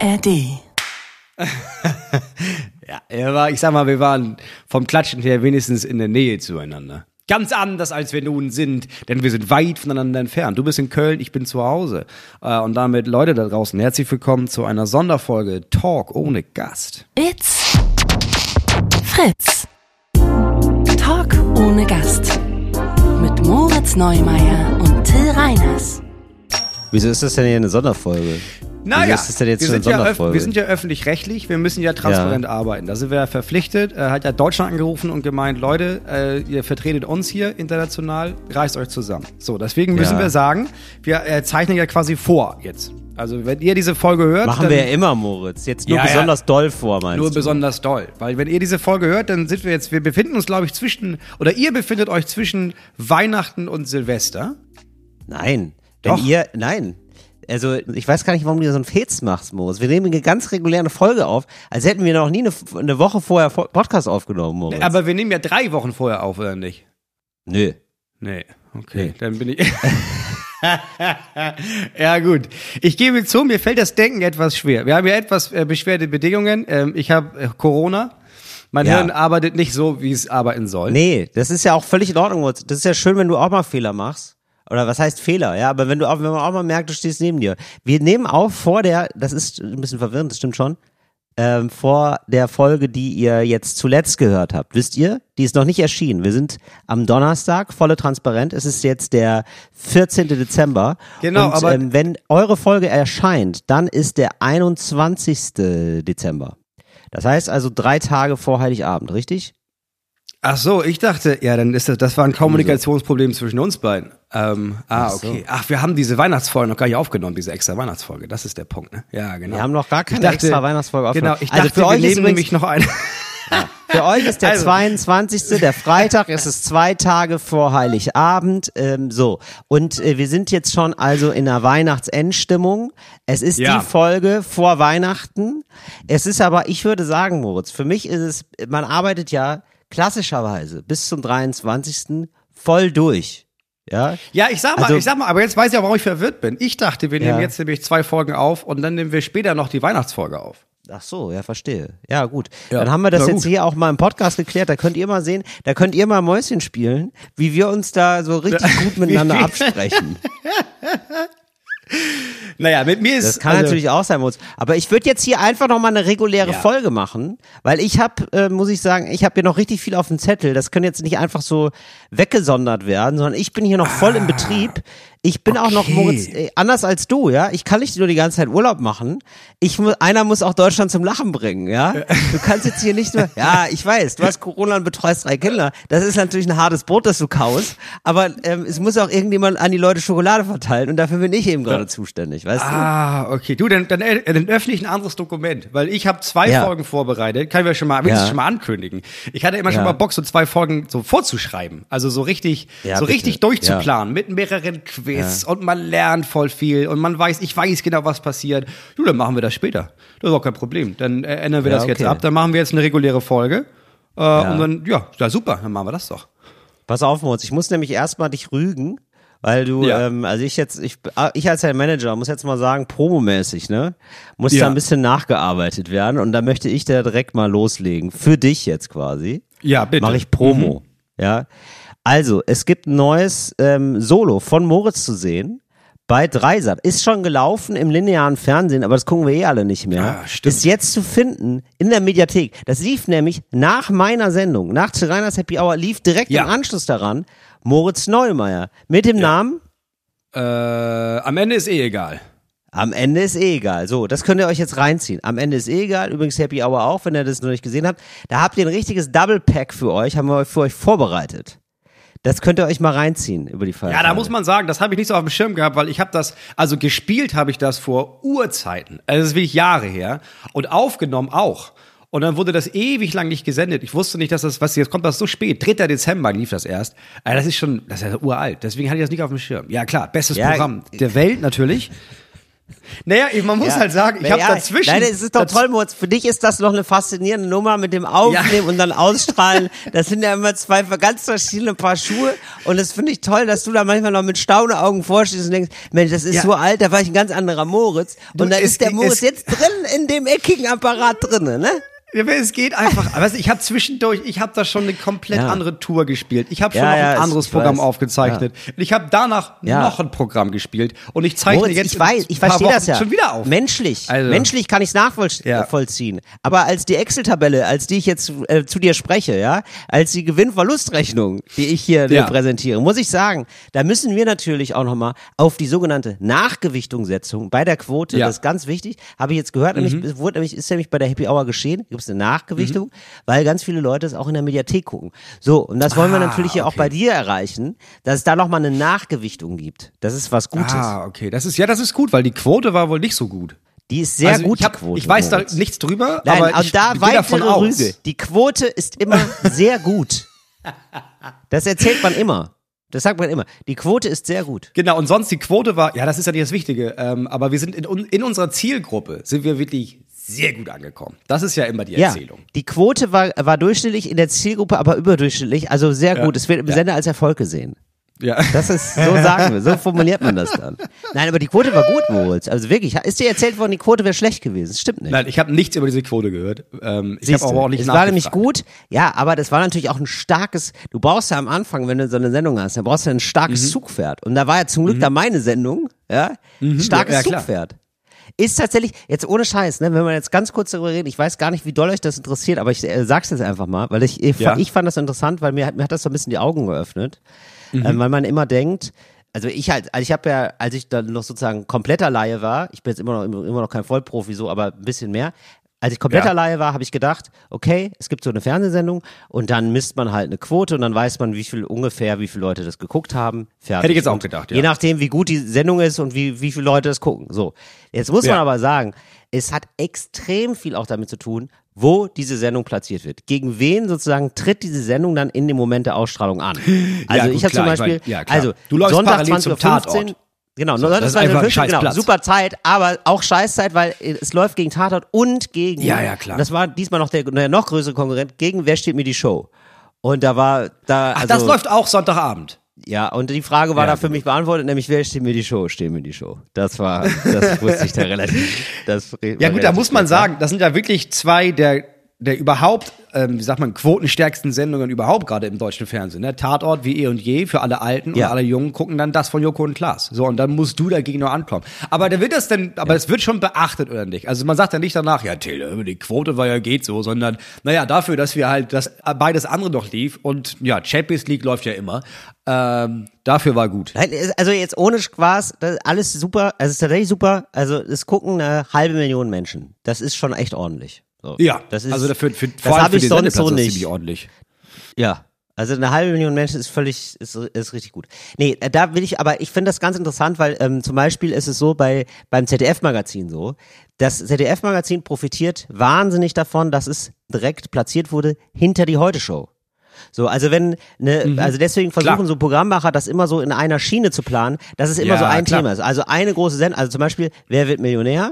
ARD. Ja, er war, ich sag mal, wir waren vom Klatschen her wenigstens in der Nähe zueinander. Ganz anders, als wir nun sind, denn wir sind weit voneinander entfernt. Du bist in Köln, ich bin zu Hause. Äh, Und damit, Leute da draußen, herzlich willkommen zu einer Sonderfolge Talk ohne Gast. It's Fritz. Talk ohne Gast. Mit Moritz Neumeier und Till Reiners. Wieso ist das denn hier eine Sonderfolge? Ist das denn jetzt wir, sind ja wir sind ja öffentlich-rechtlich, wir müssen ja transparent arbeiten. Da sind wir ja verpflichtet. Äh, hat ja Deutschland angerufen und gemeint, Leute, äh, ihr vertretet uns hier international, reißt euch zusammen. So, deswegen müssen Ja. wir sagen, wir äh, zeichnen ja quasi vor jetzt. Also wenn ihr diese Folge hört, Machen wir ja immer, Moritz. Jetzt nur Ja, ja. besonders doll vor, meinst nur du? besonders doll. Weil wenn ihr diese Folge hört, dann sind wir jetzt, wir befinden uns, glaube ich, zwischen, oder ihr befindet euch zwischen Weihnachten und Silvester. Nein. Wenn Doch. ihr, nein. Also, ich weiß gar nicht, warum du so einen Fez machst, Moritz. Wir nehmen eine ganz reguläre Folge auf, als hätten wir noch nie eine, eine Woche vorher Podcast aufgenommen, Moritz. Aber wir nehmen ja drei Wochen vorher auf, oder nicht? Nö. Nee, okay, Nee. dann bin ich. ja, gut. Ich gebe zu, mir fällt das Denken etwas schwer. Wir haben ja etwas äh, beschwerte Bedingungen. Ähm, ich habe äh, Corona. Mein Ja. Hirn arbeitet nicht so, wie es arbeiten soll. Nee, das ist ja auch völlig in Ordnung. Das ist ja schön, wenn du auch mal Fehler machst. Oder was heißt Fehler? Ja, aber wenn du auch, wenn man auch mal merkt, du stehst neben dir. Wir nehmen auf vor der, das ist ein bisschen verwirrend, das stimmt schon, ähm, vor der Folge, die ihr jetzt zuletzt gehört habt. Wisst ihr? Die ist noch nicht erschienen. Wir sind am Donnerstag, volle transparent. Es ist jetzt der 14. Dezember. Genau, Und, aber- ähm, wenn eure Folge erscheint, dann ist der 21. Dezember. Das heißt also drei Tage vor Heiligabend, richtig? Ach so, ich dachte, ja, dann ist das, das war ein Kommunikationsproblem zwischen uns beiden. Ähm, ah, okay. Ach, wir haben diese Weihnachtsfolge noch gar nicht aufgenommen, diese extra Weihnachtsfolge. Das ist der Punkt, ne? Ja, genau. Wir haben noch gar keine Ich dachte- extra Weihnachtsfolge Genau, aufgenommen. ich Also dachte, für wir euch nehmen nämlich noch eine. Für euch ist der Also. 22. der Freitag, es ist zwei Tage vor Heiligabend, ähm, so. Und äh, wir sind jetzt schon also in der Weihnachtsendstimmung. Es ist Ja. die Folge vor Weihnachten. Es ist aber, ich würde sagen, Moritz, für mich ist es, man arbeitet ja klassischerweise bis zum 23. voll durch. Ja, Ja, ich sag mal, Also- ich sag mal, aber jetzt weiß ich auch, warum ich verwirrt bin. Ich dachte, wir nehmen Ja. jetzt nämlich zwei Folgen auf und dann nehmen wir später noch die Weihnachtsfolge auf. Ach so, ja, verstehe. Ja, gut. Ja, Dann haben wir das jetzt hier auch mal im Podcast geklärt. Da könnt ihr mal sehen, da könnt ihr mal Mäuschen spielen, wie wir uns da so richtig gut miteinander absprechen. Naja, mit mir ist Das kann also, natürlich auch sein, Moritz. Aber ich würde jetzt hier einfach noch mal eine reguläre Ja. Folge machen, weil ich habe, äh, muss ich sagen, ich habe hier noch richtig viel auf dem Zettel. Das kann jetzt nicht einfach so weggesondert werden, sondern ich bin hier noch voll im Betrieb. Ich bin auch noch, okay. Moritz, äh, anders als du, ja. Ich kann nicht nur die ganze Zeit Urlaub machen. Ich mu einer muss auch Deutschland zum Lachen bringen, ja. Du kannst jetzt hier nicht nur, ja, ich weiß, du hast Corona und betreust drei Kinder. Das ist natürlich ein hartes Brot, das du kaust. Aber ähm, es muss auch irgendjemand an die Leute Schokolade verteilen und dafür bin ich eben gerade zuständig, weißt du? Ah, okay. Du, dann, dann, äh, dann öffne ich ein anderes Dokument, weil ich habe zwei Ja. Folgen vorbereitet. Kann ich mir schon mal, wenigstens Ja. schon mal ankündigen. Ich hatte immer schon Ja. mal Bock, so zwei Folgen so vorzuschreiben. Also so richtig, Ja, so bitte. richtig durchzuplanen mit mehreren Quiz und man lernt voll viel und man weiß, ich weiß genau, was passiert. Du, dann machen wir das später. Das ist auch kein Problem. Dann äh, ändern wir Ja, das jetzt okay. ab. Dann machen wir jetzt eine reguläre Folge. Äh, Und dann, ja, ja, super. Dann machen wir das doch. Pass auf, Moritz, ich muss nämlich erstmal dich rügen, weil du, Ja. ähm, also ich jetzt, ich, ich als dein Manager muss jetzt mal sagen, promomäßig, ne? Muss Ja. da ein bisschen nachgearbeitet werden und da möchte ich da direkt mal loslegen. Für dich jetzt quasi. Ja, bitte. Mache ich Promo. Ja. Also, es gibt ein neues ähm, Solo von Moritz zu sehen. Bei Dreisat. Ist schon gelaufen im linearen Fernsehen, aber das gucken wir eh alle nicht mehr. Ah, stimmt. Ist jetzt zu finden in der Mediathek. Das lief nämlich nach meiner Sendung, nach Reiners Happy Hour, lief direkt Ja. im Anschluss daran Moritz Neumeier. Mit dem Namen Äh, am Ende ist eh egal. Am Ende ist eh egal. So, das könnt ihr euch jetzt reinziehen. Am Ende ist eh egal. Übrigens Happy Hour auch, wenn ihr das noch nicht gesehen habt. Da habt ihr ein richtiges Double Pack für euch, haben wir für euch vorbereitet. Das könnt ihr euch mal reinziehen über die Feiertage. Ja, da muss man sagen, das habe ich nicht so auf dem Schirm gehabt, weil ich habe das, also gespielt habe ich das vor Urzeiten. Also das ist wirklich Jahre her. Und aufgenommen auch. Und dann wurde das ewig lang nicht gesendet. Ich wusste nicht, dass das, was jetzt kommt das so spät. 3. Dezember lief das erst. Also das ist schon, das ist ja uralt. Deswegen hatte ich das nicht auf dem Schirm. Ja klar, bestes Ja, Programm der Welt natürlich. Naja, man muss Ja. halt sagen, ich habe Ja, dazwischen. Nein, es ist doch toll, Moritz. Für dich ist das noch eine faszinierende Nummer mit dem Aufnehmen und dann Ausstrahlen. Das sind ja immer zwei ganz verschiedene Paar Schuhe. Und das finde ich toll, dass du da manchmal noch mit Stauneaugen vorstehst und denkst, Mensch, das ist Ja. so alt, da war ich ein ganz anderer Moritz. Und Du, da es- ist der Moritz jetzt drin in dem eckigen Apparat drinne, ne? Ja, aber es geht einfach. Du, ich habe zwischendurch, ich habe da schon eine komplett Ja. andere Tour gespielt. Ich habe schon Ja, noch ja, ein es- anderes Programm weiß. aufgezeichnet. Und ich habe danach Ja. noch ein Programm gespielt. Und ich zeichne Moritz, jetzt ich weiß, ich verstehe das ja. schon wieder auf. Menschlich, Also- menschlich kann ich es Ja. nachvollziehen. Aber als die Excel-Tabelle, als die ich jetzt äh, zu dir spreche, ja, als die Gewinn-Verlust-Rechnung, die ich hier Ja. präsentiere, muss ich sagen, da müssen wir natürlich auch nochmal auf die sogenannte Nachgewichtung setzen bei der Quote. Ja. Mhm. Das ist ganz wichtig. Habe ich jetzt gehört, nämlich, wurde nämlich, ist nämlich bei der Happy Hour geschehen. Gibt es eine Nachgewichtung, Mhm. weil ganz viele Leute es auch in der Mediathek gucken. So, und das wollen wir Ah, natürlich hier auch okay. bei dir erreichen, dass es da nochmal eine Nachgewichtung gibt. Das ist was Gutes. Ah, okay. Das ist, ja, das ist gut, weil die Quote war wohl nicht so gut. Die ist sehr also gut, ich, hab, die Quote. ich weiß da nichts drüber, Nein, aber ich da gehe davon aus. Rüge. Die Quote ist immer sehr gut. Das erzählt man immer. Das sagt man immer. Die Quote ist sehr gut. Genau, und sonst die Quote war, ja, das ist ja nicht das Wichtige, ähm, aber wir sind in, in unserer Zielgruppe, sind wir wirklich sehr gut angekommen. Das ist ja immer die Ja, Erzählung. die Quote war, war durchschnittlich in der Zielgruppe, aber überdurchschnittlich, also sehr Ja. gut. Es wird im Ja. Sender als Erfolg gesehen. Ja. Das ist, so sagen wir, so formuliert man das dann. Nein, aber die Quote war gut, Moritz. Also wirklich, ist dir erzählt worden, die Quote wäre schlecht gewesen. Das stimmt nicht. Nein, ich habe nichts über diese Quote gehört. Ähm, ich habe aber auch nicht Es war nämlich gut, ja, aber das war natürlich auch ein starkes, du brauchst ja am Anfang, wenn du so eine Sendung hast, dann brauchst du ein starkes Mhm. Zugpferd. Und da war ja zum Glück da meine Sendung, ja, starkes Ja, ja. Zugpferd. Ist tatsächlich, jetzt ohne Scheiß, ne, wenn wir jetzt ganz kurz darüber reden, ich weiß gar nicht, wie doll euch das interessiert, aber ich äh, sag's jetzt einfach mal, weil ich, ich, Ja. ich fand das interessant, weil mir, hat- mir hat das so ein bisschen die Augen geöffnet, Mhm. ähm, weil man immer denkt, also ich halt, also ich habe ja, als ich dann noch sozusagen kompletter Laie war, ich bin jetzt immer noch immer noch kein Vollprofi so, aber ein bisschen mehr. Als ich kompletter Ja. Laie war, habe ich gedacht, okay, es gibt so eine Fernsehsendung und dann misst man halt eine Quote und dann weiß man, wie viel ungefähr, wie viele Leute das geguckt haben. Fertig. Hätte ich jetzt auch gedacht, ja. Je nachdem, wie gut die Sendung ist und wie, wie viele Leute das gucken. So. Jetzt muss man Ja. aber sagen, es hat extrem viel auch damit zu tun, wo diese Sendung platziert wird. Gegen wen sozusagen tritt diese Sendung dann in dem Moment der Ausstrahlung an? Also gut, ich habe zum klar, ich Beispiel, mein, ja, also Du läufst Sonntag parallel zum 20.15 Tatort. Genau, das Sonntag ist einfach ein 20.15 scheiß genau, super Zeit, aber auch Scheißzeit, weil es läuft gegen Tatort und gegen, Ja, ja, klar. das war diesmal noch der, der noch größere Konkurrent, gegen Wer steht mir die Show? Und da war, da, Ach, also, das läuft auch Sonntagabend. ja, und die Frage war Ja, da für mich beantwortet, nämlich wer steht mir die Show? Steh mir die Show. Das war, das wusste ich da relativ. Das Ja gut, da muss man sagen, das sind ja wirklich zwei der, der überhaupt, ähm, wie sagt man, quotenstärksten Sendungen überhaupt gerade im deutschen Fernsehen. Ne? Tatort wie eh und je für alle Alten Ja. und alle Jungen gucken dann das von Joko und Klaas. So, und dann musst du dagegen noch ankommen. Aber da wird das denn, aber es wird schon beachtet oder nicht? Also man sagt ja nicht danach, ja Till, die Quote war ja geht so, sondern naja, dafür, dass wir halt, dass beides andere noch lief und ja, Champions League läuft ja immer, ähm, dafür war gut. Also jetzt ohne Spaß, das ist alles super, also es ist tatsächlich super. Also es gucken eine halbe Million Menschen. Das ist schon echt ordentlich. So. Ja, das ist, also dafür, für, das vor allem hab für ich die sonst so nicht. ordentlich. Ja. Also eine halbe Million Menschen ist völlig, ist, ist richtig gut. Nee, äh, da will ich, aber ich finde das ganz interessant, weil ähm, zum Beispiel ist es so bei beim ZDF-Magazin so, das ZDF-Magazin profitiert wahnsinnig davon, dass es direkt platziert wurde hinter die Heute-Show. So, also wenn, ne, also deswegen versuchen Mhm. Klar. so Programmmacher das immer so in einer Schiene zu planen, dass es immer Ja, so ein klar. Thema ist. Also eine große Sendung, also zum Beispiel, wer wird Millionär?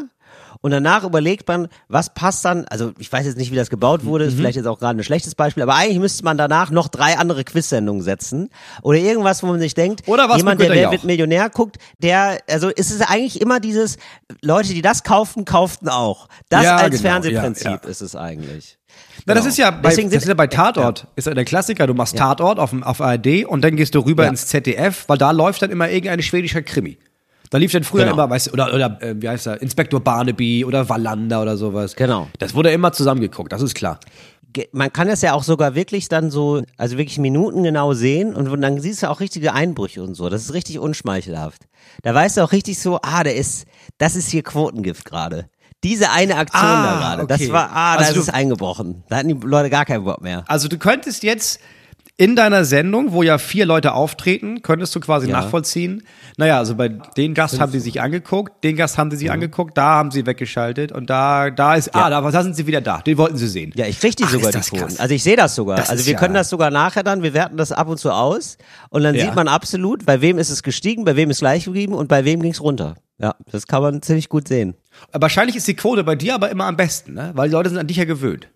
Und danach überlegt man, was passt dann, also ich weiß jetzt nicht, wie das gebaut wurde, Mhm. ist vielleicht jetzt auch gerade ein schlechtes Beispiel, aber eigentlich müsste man danach noch drei andere Quiz-Sendungen setzen. Oder irgendwas, wo man sich denkt, Oder was jemand, der Wer wird Millionär guckt, der, also es ist eigentlich immer dieses, Leute, die das kauften, kauften auch. Das Ja, als genau, Fernsehprinzip ja, ja. ist es eigentlich. Na, das Genau. ist ja bei, Deswegen das ist ja bei Tatort, ist ja der Klassiker, du machst Tatort auf, auf ARD und dann gehst du rüber Ja. ins ZDF, weil da läuft dann immer irgendein schwedischer Krimi. Da lief dann früher Genau. immer, weißt du, oder, oder äh, wie heißt er, Inspektor Barnaby oder Wallander oder sowas. Genau. Das wurde immer zusammengeguckt, das ist klar. man kann das ja auch sogar wirklich dann so, also wirklich Minuten genau sehen und dann siehst du auch richtige Einbrüche und so. Das ist richtig unschmeichelhaft. Da weißt du auch richtig so, ah, der ist, das ist hier Quotengift gerade. Diese eine Aktion Ah, da gerade, das okay. war, ah, da Also ist du- es eingebrochen. Da hatten die Leute gar keinen Bock mehr. Also du könntest jetzt in deiner Sendung, wo ja vier Leute auftreten, könntest du quasi Ja. nachvollziehen. Naja, also bei den Gast haben sie sich angeguckt, den Gast haben sie sich angeguckt, da haben sie weggeschaltet und da, da ist, ah, da, da sind sie wieder da. Den wollten sie sehen. Ja, ich krieg die Ach, sogar die Quoten. Also ich sehe das sogar. Das also wir ja- können das sogar nachher dann, wir werten das ab und zu aus und dann Ja. sieht man absolut, bei wem ist es gestiegen, bei wem ist gleich geblieben und bei wem ging's runter. Ja, das kann man ziemlich gut sehen. Wahrscheinlich ist die Quote bei dir aber immer am besten, ne? Weil die Leute sind an dich ja gewöhnt.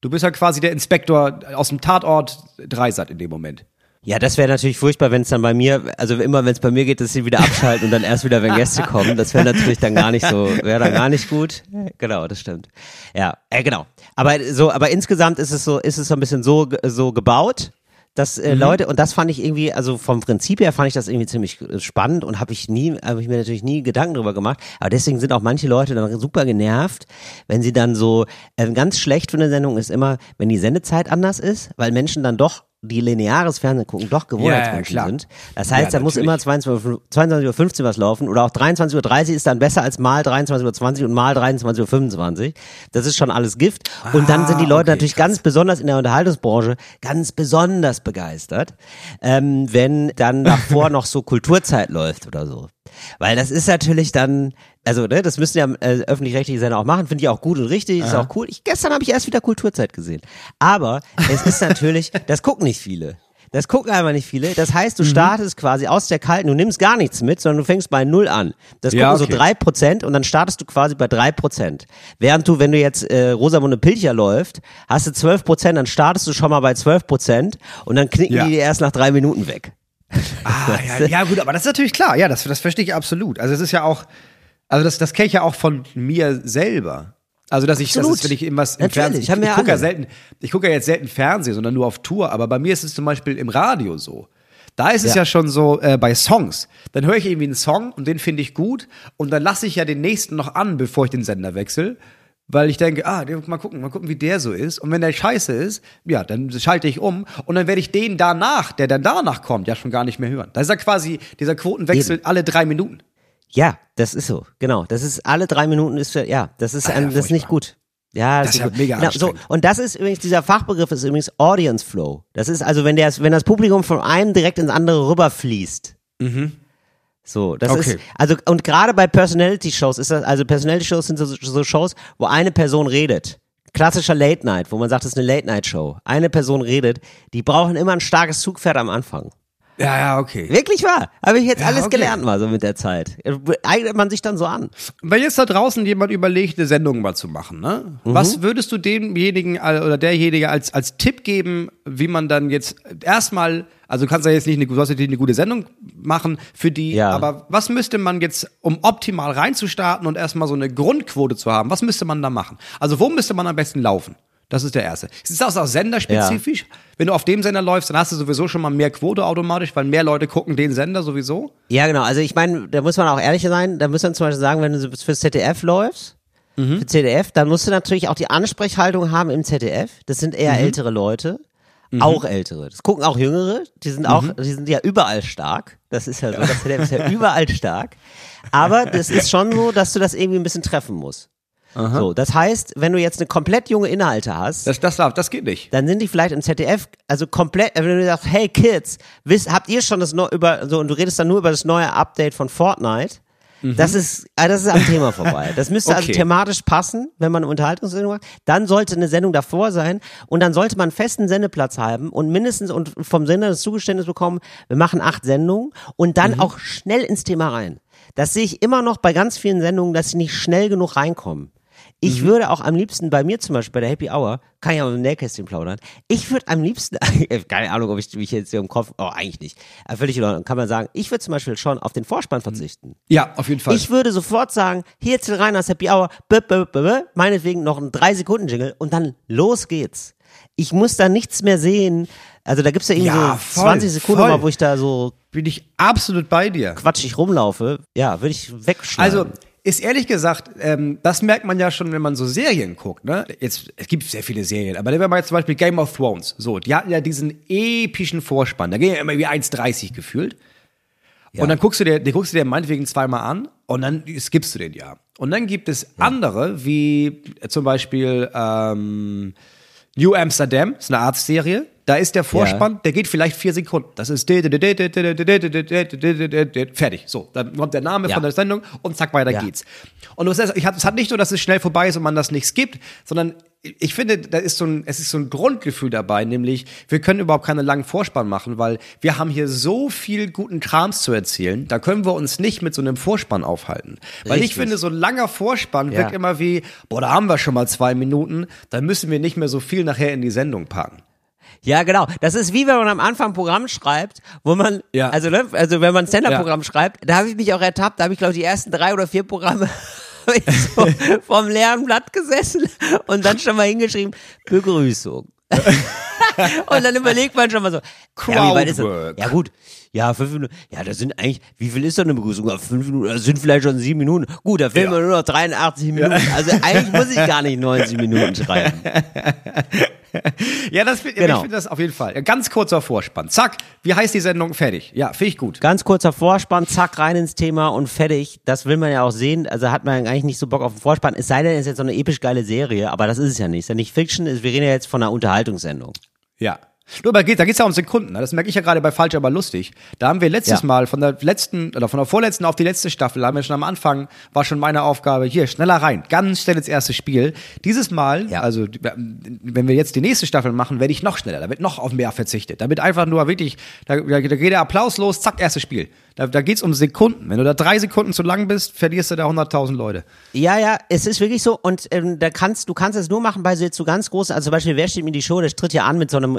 Du bist ja quasi der Inspektor aus dem Tatort Dreisat in dem Moment. Ja, das wäre natürlich furchtbar, wenn es dann bei mir, also immer wenn es bei mir geht, dass sie wieder abschalten und dann erst wieder, wenn Gäste kommen. Das wäre natürlich dann gar nicht so, wäre dann gar nicht gut. Genau, das stimmt. Ja, äh, genau. Aber so, aber insgesamt ist es so, ist es so ein bisschen so, so gebaut, dass äh, Leute und das fand ich irgendwie, also vom Prinzip her fand ich das irgendwie ziemlich äh, spannend und habe ich nie, habe ich mir natürlich nie Gedanken drüber gemacht. Aber deswegen sind auch manche Leute dann super genervt, wenn sie dann so äh, ganz schlecht für eine Sendung ist immer, wenn die Sendezeit anders ist, weil Menschen dann doch die lineares Fernsehen gucken, doch Gewohnheitsmenschen klar. sind. Das heißt, Ja, da muss immer 22.15 Uhr was laufen oder auch 23.30 Uhr ist dann besser als mal 23.20 Uhr und mal 23.25 Uhr. Das ist schon alles Gift. Und dann sind die Ah, Leute okay, natürlich krass. ganz besonders in der Unterhaltungsbranche ganz besonders begeistert, ähm, wenn dann davor noch so Kulturzeit läuft oder so. Weil das ist natürlich dann, also ne, das müssen ja äh, öffentlich-rechtliche Sender auch machen, finde ich auch gut und richtig, ist auch cool. Ich, gestern habe ich erst wieder Kulturzeit gesehen. Aber es ist natürlich, das gucken nicht viele. Das gucken einfach nicht viele. Das heißt, du Mhm. startest quasi aus der kalten, du nimmst gar nichts mit, sondern du fängst bei Null an. Das gucken Ja, so okay. drei Prozent und dann startest du quasi bei drei Prozent. Während du, wenn du jetzt äh, Rosamunde Pilcher läuft, hast du zwölf Prozent, dann startest du schon mal bei zwölf Prozent und dann knicken Ja. die dir erst nach drei Minuten weg. Ah, ja, ja, gut, aber das ist natürlich klar. Ja, das, das verstehe ich absolut. Also es ist ja auch, also das, das kenne ich ja auch von mir selber. Also dass ich, das ist, wenn ich irgendwas im Natürlich, Fernsehen, ich, wir ich gucke ja selten, ich gucke ja jetzt selten Fernsehen, sondern nur auf Tour. Aber bei mir ist es zum Beispiel im Radio so. Da ist es Ja. ja, schon so äh, bei Songs. Dann höre ich irgendwie einen Song und den finde ich gut und dann lasse ich ja den nächsten noch an, bevor ich den Sender wechsle. Weil ich denke, ah, mal gucken, mal gucken, wie der so ist. Und wenn der scheiße ist, ja, dann schalte ich um und dann werde ich den danach, der dann danach kommt, ja schon gar nicht mehr hören. Da ist ja quasi dieser Quotenwechsel alle drei Minuten. Ja, das ist so, genau. Das ist alle drei Minuten ist ja, ja, das ist, Ah, ein, ja, das ist nicht gut. Ja, Das ist ja gut. mega genau, so. Und das ist übrigens, dieser Fachbegriff ist übrigens Audience Flow. Das ist also, wenn der, wenn das Publikum von einem direkt ins andere rüberfließt. So, das Mhm. Okay. ist, also, und gerade bei Personality-Shows ist das, also Personality-Shows sind so, so Shows, wo eine Person redet. Klassischer Late Night, wo man sagt, das ist eine Late Night Show. Eine Person redet, die brauchen immer ein starkes Zugpferd am Anfang. Ja, ja, okay. Wirklich wahr. Habe ich jetzt Ja, alles okay. gelernt mal so mit der Zeit. Eignet man sich dann so an. Wenn jetzt da draußen jemand überlegt, eine Sendung mal zu machen, ne? Was würdest du demjenigen oder derjenige als, als Tipp geben, wie man dann jetzt erstmal, also du kannst ja jetzt nicht eine, du nicht eine gute Sendung machen für die, Ja. aber was müsste man jetzt, um optimal reinzustarten und erstmal so eine Grundquote zu haben, was müsste man da machen? Also wo müsste man am besten laufen? Das ist der erste. Ist das auch senderspezifisch? Wenn du auf dem Sender läufst, dann hast du sowieso schon mal mehr Quote automatisch, weil mehr Leute gucken den Sender sowieso. Ja, genau. Also ich meine, da muss man auch ehrlich sein. Da muss man zum Beispiel sagen, wenn du fürs ZDF läufst, für ZDF, dann musst du natürlich auch die Ansprechhaltung haben im ZDF. Das sind eher ältere Leute. Auch ältere. Das gucken auch Jüngere. Die sind auch, die sind ja überall stark. Das ist ja so. Das ZDF ist ja überall stark. Aber das ist schon so, dass du das irgendwie ein bisschen treffen musst. So, das heißt, wenn du jetzt eine komplett junge Inhalte hast, Das, das, darf, das geht nicht. dann sind die vielleicht im ZDF, also komplett, wenn du sagst, hey Kids, wisst, habt ihr schon das neue, über, so, und du redest dann nur über das neue Update von Fortnite, das ist, ah, das ist am Thema vorbei. Das müsste also Okay. thematisch passen, wenn man eine Unterhaltungssendung macht. Dann sollte eine Sendung davor sein und dann sollte man einen festen Sendeplatz haben und mindestens und vom Sender das Zugeständnis bekommen, wir machen acht Sendungen und dann auch schnell ins Thema rein. Das sehe ich immer noch bei ganz vielen Sendungen, dass sie nicht schnell genug reinkommen. Ich würde auch am liebsten bei mir zum Beispiel bei der Happy Hour, kann ich auch im Nähkästchen plaudern, ich würde am liebsten, keine Ahnung, ob ich mich jetzt hier im Kopf, oh eigentlich nicht, aber völlig in Ordnung, kann man sagen, ich würde zum Beispiel schon auf den Vorspann verzichten. Ja, auf jeden Fall. Ich würde sofort sagen, hier Till Reiners Happy Hour, b -b -b meinetwegen noch ein 3-Sekunden-Jingle und dann los geht's. Ich muss da nichts mehr sehen. Also da gibt's ja irgendwie Ja, so voll, 20 Sekunden voll. mal, wo ich da so bin ich absolut bei dir. quatschig rumlaufe. Ja, würde ich wegschneiden. Also ist ehrlich gesagt, ähm, das merkt man ja schon, wenn man so Serien guckt. Ne? Jetzt, es gibt sehr viele Serien, aber wenn man jetzt zum Beispiel Game of Thrones, so, die hatten ja diesen epischen Vorspann, da ging ja immer wie 1,30 gefühlt. Und dann guckst du dir, den guckst du dir meinetwegen zweimal an und dann skippst du den ja. Und dann gibt es andere, wie zum Beispiel ähm, New Amsterdam, ist eine Arztserie. Da ist der Vorspann, der geht vielleicht vier Sekunden. Das ist fertig. So, dann kommt der Name Ja. von der Sendung und zack, weiter Ja. geht's. Und ich es hat nicht nur, dass es schnell vorbei ist und man das nicht skippt, sondern ich finde, da ist so ein, es ist so ein Grundgefühl dabei, nämlich wir können überhaupt keine langen Vorspann machen, weil wir haben hier so viel guten Krams zu erzählen, da können wir uns nicht mit so einem Vorspann aufhalten. Weil ich Richtig. finde, so ein langer Vorspann Ja. wirkt immer wie, boah, da haben wir schon mal zwei Minuten, dann müssen wir nicht mehr so viel nachher in die Sendung packen. Ja, genau. Das ist wie wenn man am Anfang ein Programm schreibt, wo man, Ja. also, ne, also wenn man ein Stand-Up-Programm schreibt, da habe ich mich auch ertappt, da habe ich glaube ich die ersten drei oder vier Programme so vom leeren Blatt gesessen und dann schon mal hingeschrieben, Begrüßung. und dann überlegt man schon mal so, ja, wie weit ist das? Crowdwork. Ja gut, ja, fünf Minuten, ja, das sind eigentlich, wie viel ist denn eine Begrüßung? Ja, fünf Minuten, das sind vielleicht schon sieben Minuten. Gut, da fehlen Ja. mir nur noch 83 Minuten. Also eigentlich muss ich gar nicht 90 Minuten schreiben. Ja, das find- Genau. ich finde das auf jeden Fall. Ganz kurzer Vorspann. Zack, wie heißt die Sendung? Fertig. Ja, finde ich gut. Ganz kurzer Vorspann, zack, rein ins Thema und fertig. Das will man ja auch sehen. Also hat man eigentlich nicht so Bock auf den Vorspann. Es sei denn, es ist jetzt so eine episch geile Serie, aber das ist es ja nicht. Es ist ja nicht Fiction, wir reden ja jetzt von einer Unterhaltungssendung. Ja. Nur da geht, geht's ja um Sekunden. ne? Das merke ich ja gerade bei Falsch, aber lustig. Da haben wir letztes Ja. Mal von der letzten oder von der vorletzten auf die letzte Staffel, haben wir schon am Anfang, war schon meine Aufgabe, hier, schneller rein, ganz schnell ins erste Spiel. Dieses Mal, Ja. also wenn wir jetzt die nächste Staffel machen, werde ich noch schneller, da wird noch auf mehr verzichtet. Da wird einfach nur wirklich, da, da, da geht der Applaus los, zack, erstes Spiel. Da, da geht's um Sekunden. Wenn du da drei Sekunden zu lang bist, verlierst du da 100.000 Leute. Ja, ja, es ist wirklich so und ähm, da kannst du kannst es nur machen bei so jetzt so ganz großen, also zum Beispiel wer steht mir die Show, das tritt ja an mit so einem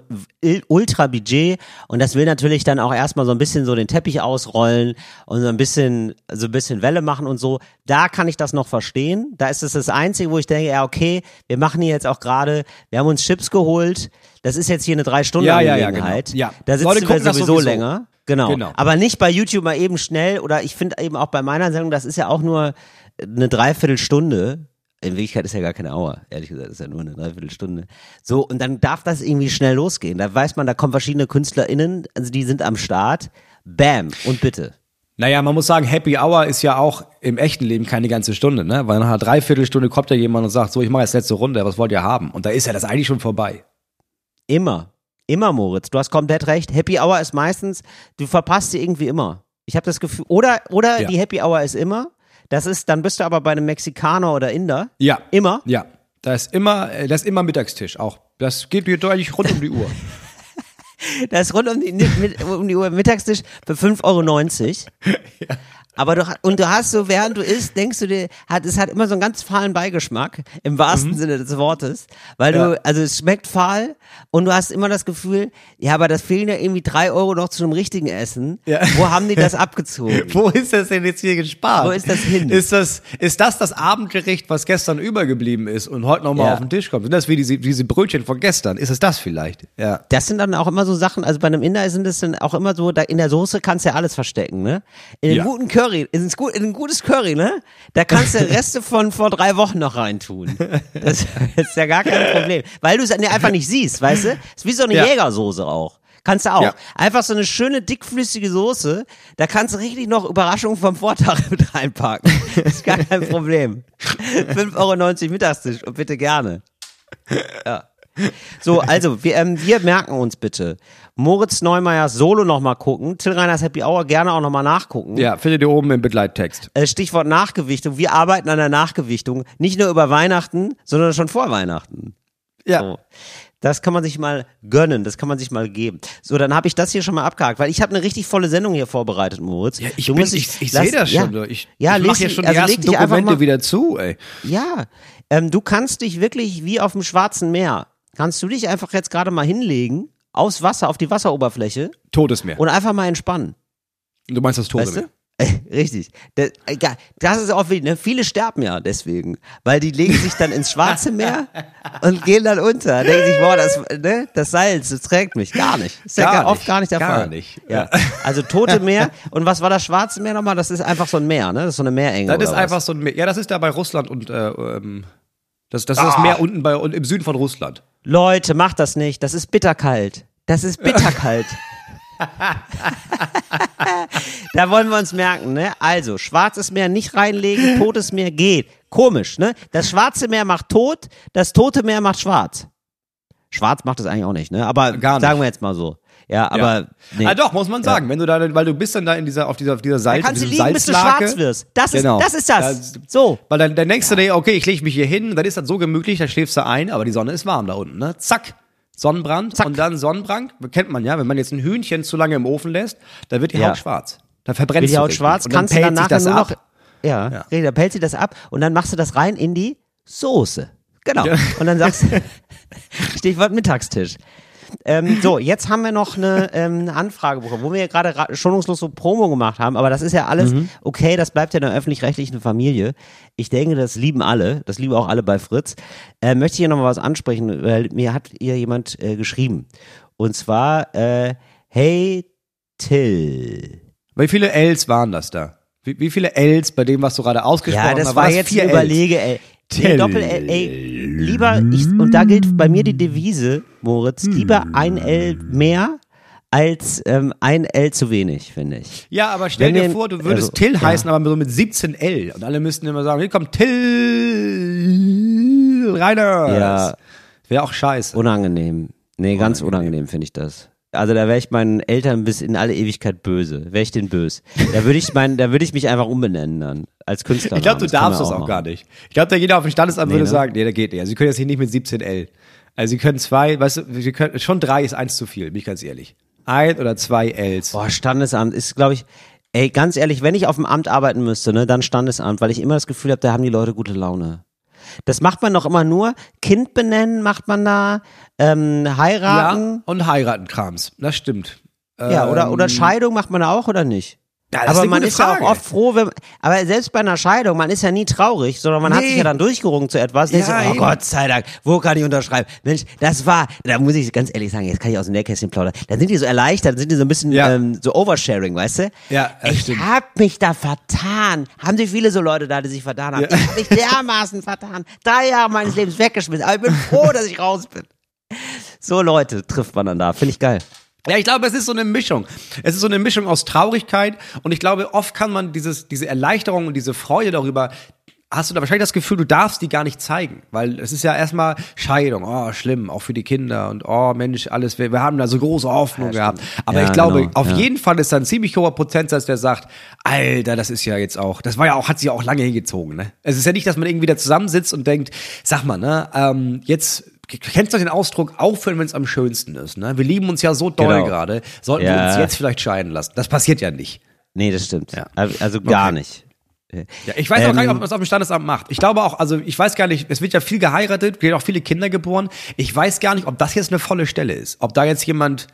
Ultra-Budget und das will natürlich dann auch erstmal so ein bisschen so den Teppich ausrollen und so ein bisschen so ein bisschen Welle machen und so. Da kann ich das noch verstehen. Da ist es das Einzige, wo ich denke, ja okay, wir machen hier jetzt auch gerade, wir haben uns Chips geholt. Das ist jetzt hier eine drei Stunden Ja, ja, ja, genau. Ja. Da sitzen Leute wir sowieso, sowieso. länger. Genau. Genau. Aber nicht bei YouTube mal eben schnell oder ich finde eben auch bei meiner Sendung, das ist ja auch nur eine Dreiviertelstunde. In Wirklichkeit ist ja gar keine Hour, ehrlich gesagt, ist ja nur eine Dreiviertelstunde. So, und dann darf das irgendwie schnell losgehen. Da weiß man, da kommen verschiedene KünstlerInnen, also die sind am Start. Bam, und bitte. Naja, man muss sagen, Happy Hour ist ja auch im echten Leben keine ganze Stunde, ne? Weil nach einer Dreiviertelstunde kommt ja jemand und sagt, so, ich mache jetzt letzte Runde, was wollt ihr haben? Und da ist ja das eigentlich schon vorbei. Immer. Immer, Moritz. Du hast komplett recht. Happy Hour ist meistens, du verpasst sie irgendwie immer. Ich habe das Gefühl, oder, oder Ja. die Happy Hour ist immer. Das ist, dann bist du aber bei einem Mexikaner oder Inder. Ja. Immer. Ja. Da ist immer, äh, da ist immer Mittagstisch auch. Das geht deutlich rund um die Uhr. Das ist rund um die, um die Uhr Mittagstisch für 5,90 Euro. Aber du, und du hast so, während du isst, denkst du dir, hat, es hat immer so einen ganz fahlen Beigeschmack, im wahrsten Sinne des Wortes. Weil Ja. du, also es schmeckt fahl und du hast immer das Gefühl, ja, aber das fehlen ja irgendwie drei Euro noch zu einem richtigen Essen. Ja. Wo haben die das abgezogen? Wo ist das denn jetzt hier gespart? Wo ist das hin? Ist das, ist das das Abendgericht, was gestern übergeblieben ist und heute nochmal Ja. auf den Tisch kommt? Sind das wie diese, diese Brötchen von gestern? Ist es das vielleicht? Ja. Das sind dann auch immer so Sachen, also bei einem Inder sind das dann auch immer so, da in der Soße kannst du ja alles verstecken, ne? In den Ja. guten Curry, in ein gutes Curry, ne? Da kannst du Reste von vor drei Wochen noch reintun. Das ist ja gar kein Problem. Weil du es dann einfach nicht siehst, weißt du? Ist wie so eine Ja. Jägersoße auch. Kannst du auch. Ja. Einfach so eine schöne, dickflüssige Soße, da kannst du richtig noch Überraschungen vom Vortag mit reinpacken. ist gar kein Problem. 5,90 Euro Mittagstisch und bitte gerne. So, also, wir, ähm, wir merken uns bitte. Moritz Neumeyers Solo nochmal gucken. Till Reiners Happy Hour gerne auch nochmal nachgucken. Ja, findet ihr oben im Begleittext. Äh, Stichwort Nachgewichtung. Wir arbeiten an der Nachgewichtung. Nicht nur über Weihnachten, sondern schon vor Weihnachten. Ja. So. Das kann man sich mal gönnen, das kann man sich mal geben. So, dann habe ich das hier schon mal abgehakt, weil ich habe eine richtig volle Sendung hier vorbereitet, Moritz. Ja, ich, bin, ich, ich lass- sehe das ja. schon. so. Ich, ja, ich mache hier schon also die ersten Dokumente mal- wieder zu, ey. Ja, ähm, du kannst dich wirklich wie auf dem Schwarzen Meer, kannst du dich einfach jetzt gerade mal hinlegen, aufs Wasser, auf die Wasseroberfläche Todesmeer. und einfach mal entspannen. du meinst das Weißt Todesmeer? du? Richtig. Das, das ist auch. Ne? Viele sterben ja deswegen, weil die legen sich dann ins Schwarze Meer und gehen dann unter. Denken sich, boah, das, ne, das Salz, das trägt mich. Gar nicht. Ist ja Gar gar, nicht. oft gar nicht der Gar Fall. nicht. Ja. Also Tote Meer. Und was war das Schwarze Meer nochmal? Das ist einfach so ein Meer, ne? Das ist so eine Meerenge. Das ist was? einfach so ein Meer. Ja, das ist da bei Russland und äh, ähm, das, das ist Ah. das Meer unten bei und im Süden von Russland. Leute, macht das nicht. Das ist bitterkalt. Das ist bitterkalt. da wollen wir uns merken, ne? Also, schwarzes Meer nicht reinlegen, totes Meer geht. Komisch, ne? Das schwarze Meer macht tot, das tote Meer macht schwarz. Schwarz macht es eigentlich auch nicht, ne? Aber Gar nicht. sagen wir jetzt mal so. Ja, aber nee. Ah, doch, muss man sagen. Wenn du da, weil du bist dann da in dieser, auf dieser, auf dieser da Salz, kannst du liegen, bis du Salzlake. schwarz wirst. Das ist, Genau. das ist das. Da- so. Weil dann, dann denkst du dir, okay, ich lege mich hier hin, dann ist das so gemütlich, da schläfst du ein, aber die Sonne ist warm da unten, ne? Zack. Sonnenbrand Zack. und dann Sonnenbrand, kennt man ja, wenn man jetzt ein Hühnchen zu lange im Ofen lässt, dann wird die Ja. Haut schwarz. Dann verbrennst Wird die Haut richtig. schwarz, und dann kannst du dann nachher das nur ab. noch, ja, Ja. ja. da pellt sie das ab und dann machst du das rein in die Soße. Genau. Ja. Und dann sagst du, Stichwort Mittagstisch. Ähm, so, jetzt haben wir noch eine, ähm, eine Anfrage bekommen, wo wir ja gerade ra- schonungslos so Promo gemacht haben, aber das ist ja alles Mhm. okay, das bleibt ja in der öffentlich-rechtlichen Familie. Ich denke, das lieben alle, das lieben auch alle bei Fritz. Äh, möchte ich hier nochmal was ansprechen, weil mir hat hier jemand äh, geschrieben. Und zwar, äh, hey Till. Wie viele Ls waren das da? Wie, wie viele Ls bei dem, was du gerade ausgesprochen Ja, hast? das war das jetzt vier Ls? Überlege, ey. Nee, Doppel L, ey, lieber, ich, und da gilt bei mir die Devise, Moritz, lieber ein L mehr als ähm, ein L zu wenig, finde ich. Ja, aber stell Wenn dir vor, du würdest also, Till ja. heißen, aber so mit 17 L. Und alle müssten immer sagen, hier kommt Till Reiners. Ja. Wäre auch scheiße. Unangenehm. Nee, ganz unangenehm finde ich das. Also da wäre ich meinen Eltern bis in alle Ewigkeit böse. Wäre ich den böse. Da würde ich mein, da würde ich mich einfach umbenennen dann. Als Künstler. ich glaube, du darfst das auch gar nicht. Ich glaube, da jeder auf dem Standesamt würde ne? sagen, nee, da geht nicht. Also, Sie können jetzt hier nicht mit 17 L. Also, Sie können zwei, weißt du, Sie können, schon drei ist eins zu viel, bin ich ganz ehrlich. Ein oder zwei Ls. Boah, Standesamt ist, glaube ich, ey, ganz ehrlich, wenn ich auf dem Amt arbeiten müsste, ne, dann Standesamt, weil ich immer das Gefühl habe, da haben die Leute gute Laune. Das macht man doch immer nur. Kind benennen macht man da, ähm, heiraten. Ja, und Heiratenkrams. Das stimmt. Ja, oder, Ähm, oder Scheidung macht man da auch oder nicht? Ja, ist aber eine man ist ja auch oft froh, wenn, aber selbst bei einer Scheidung, man ist ja nie traurig, sondern man hat Nee. sich ja dann durchgerungen zu etwas. Ja, so, oh eben. Gott sei Dank, wo kann ich unterschreiben? Mensch, das war, da muss ich ganz ehrlich sagen, jetzt kann ich aus dem Nähkästchen plaudern. Dann sind die so erleichtert, dann sind die so ein bisschen Ja. ähm, so Oversharing, weißt du? Ja, ich stimmt. hab mich da vertan. Haben sich viele so Leute da, die sich vertan haben. Ja. Ich hab mich dermaßen vertan. Drei Jahre meines Lebens weggeschmissen, aber ich bin froh, dass ich raus bin. So Leute trifft man dann da, finde ich geil. Ja, ich glaube, es ist so eine Mischung. Es ist so eine Mischung aus Traurigkeit und ich glaube, oft kann man dieses, diese Erleichterung und diese Freude darüber, hast du da wahrscheinlich das Gefühl, du darfst die gar nicht zeigen, weil es ist ja erstmal Scheidung, oh, schlimm, auch für die Kinder und oh, Mensch, alles, wir, wir haben da so große Hoffnung gehabt. Aber Ja, ich glaube, genau, auf ja. jeden Fall ist da ein ziemlich hoher Prozentsatz, der sagt, Alter, das ist ja jetzt auch, das war ja auch, hat sich ja auch lange hingezogen, ne? Es ist ja nicht, dass man irgendwie da zusammensitzt und denkt, sag mal, ne, ähm, jetzt, kennst du den Ausdruck, aufhören, wenn es am schönsten ist, ne? Wir lieben uns ja so doll Genau. gerade, sollten wir Ja. uns jetzt vielleicht scheiden lassen. Das passiert ja nicht. Nee, das stimmt. Ja. Also gar Okay. nicht. Ja, ich weiß auch gar nicht, Ähm, ob man das auf dem Standesamt macht. Ich glaube auch, also ich weiß gar nicht, es wird ja viel geheiratet, werden auch viele Kinder geboren. Ich weiß gar nicht, ob das jetzt eine volle Stelle ist. Ob da jetzt jemand,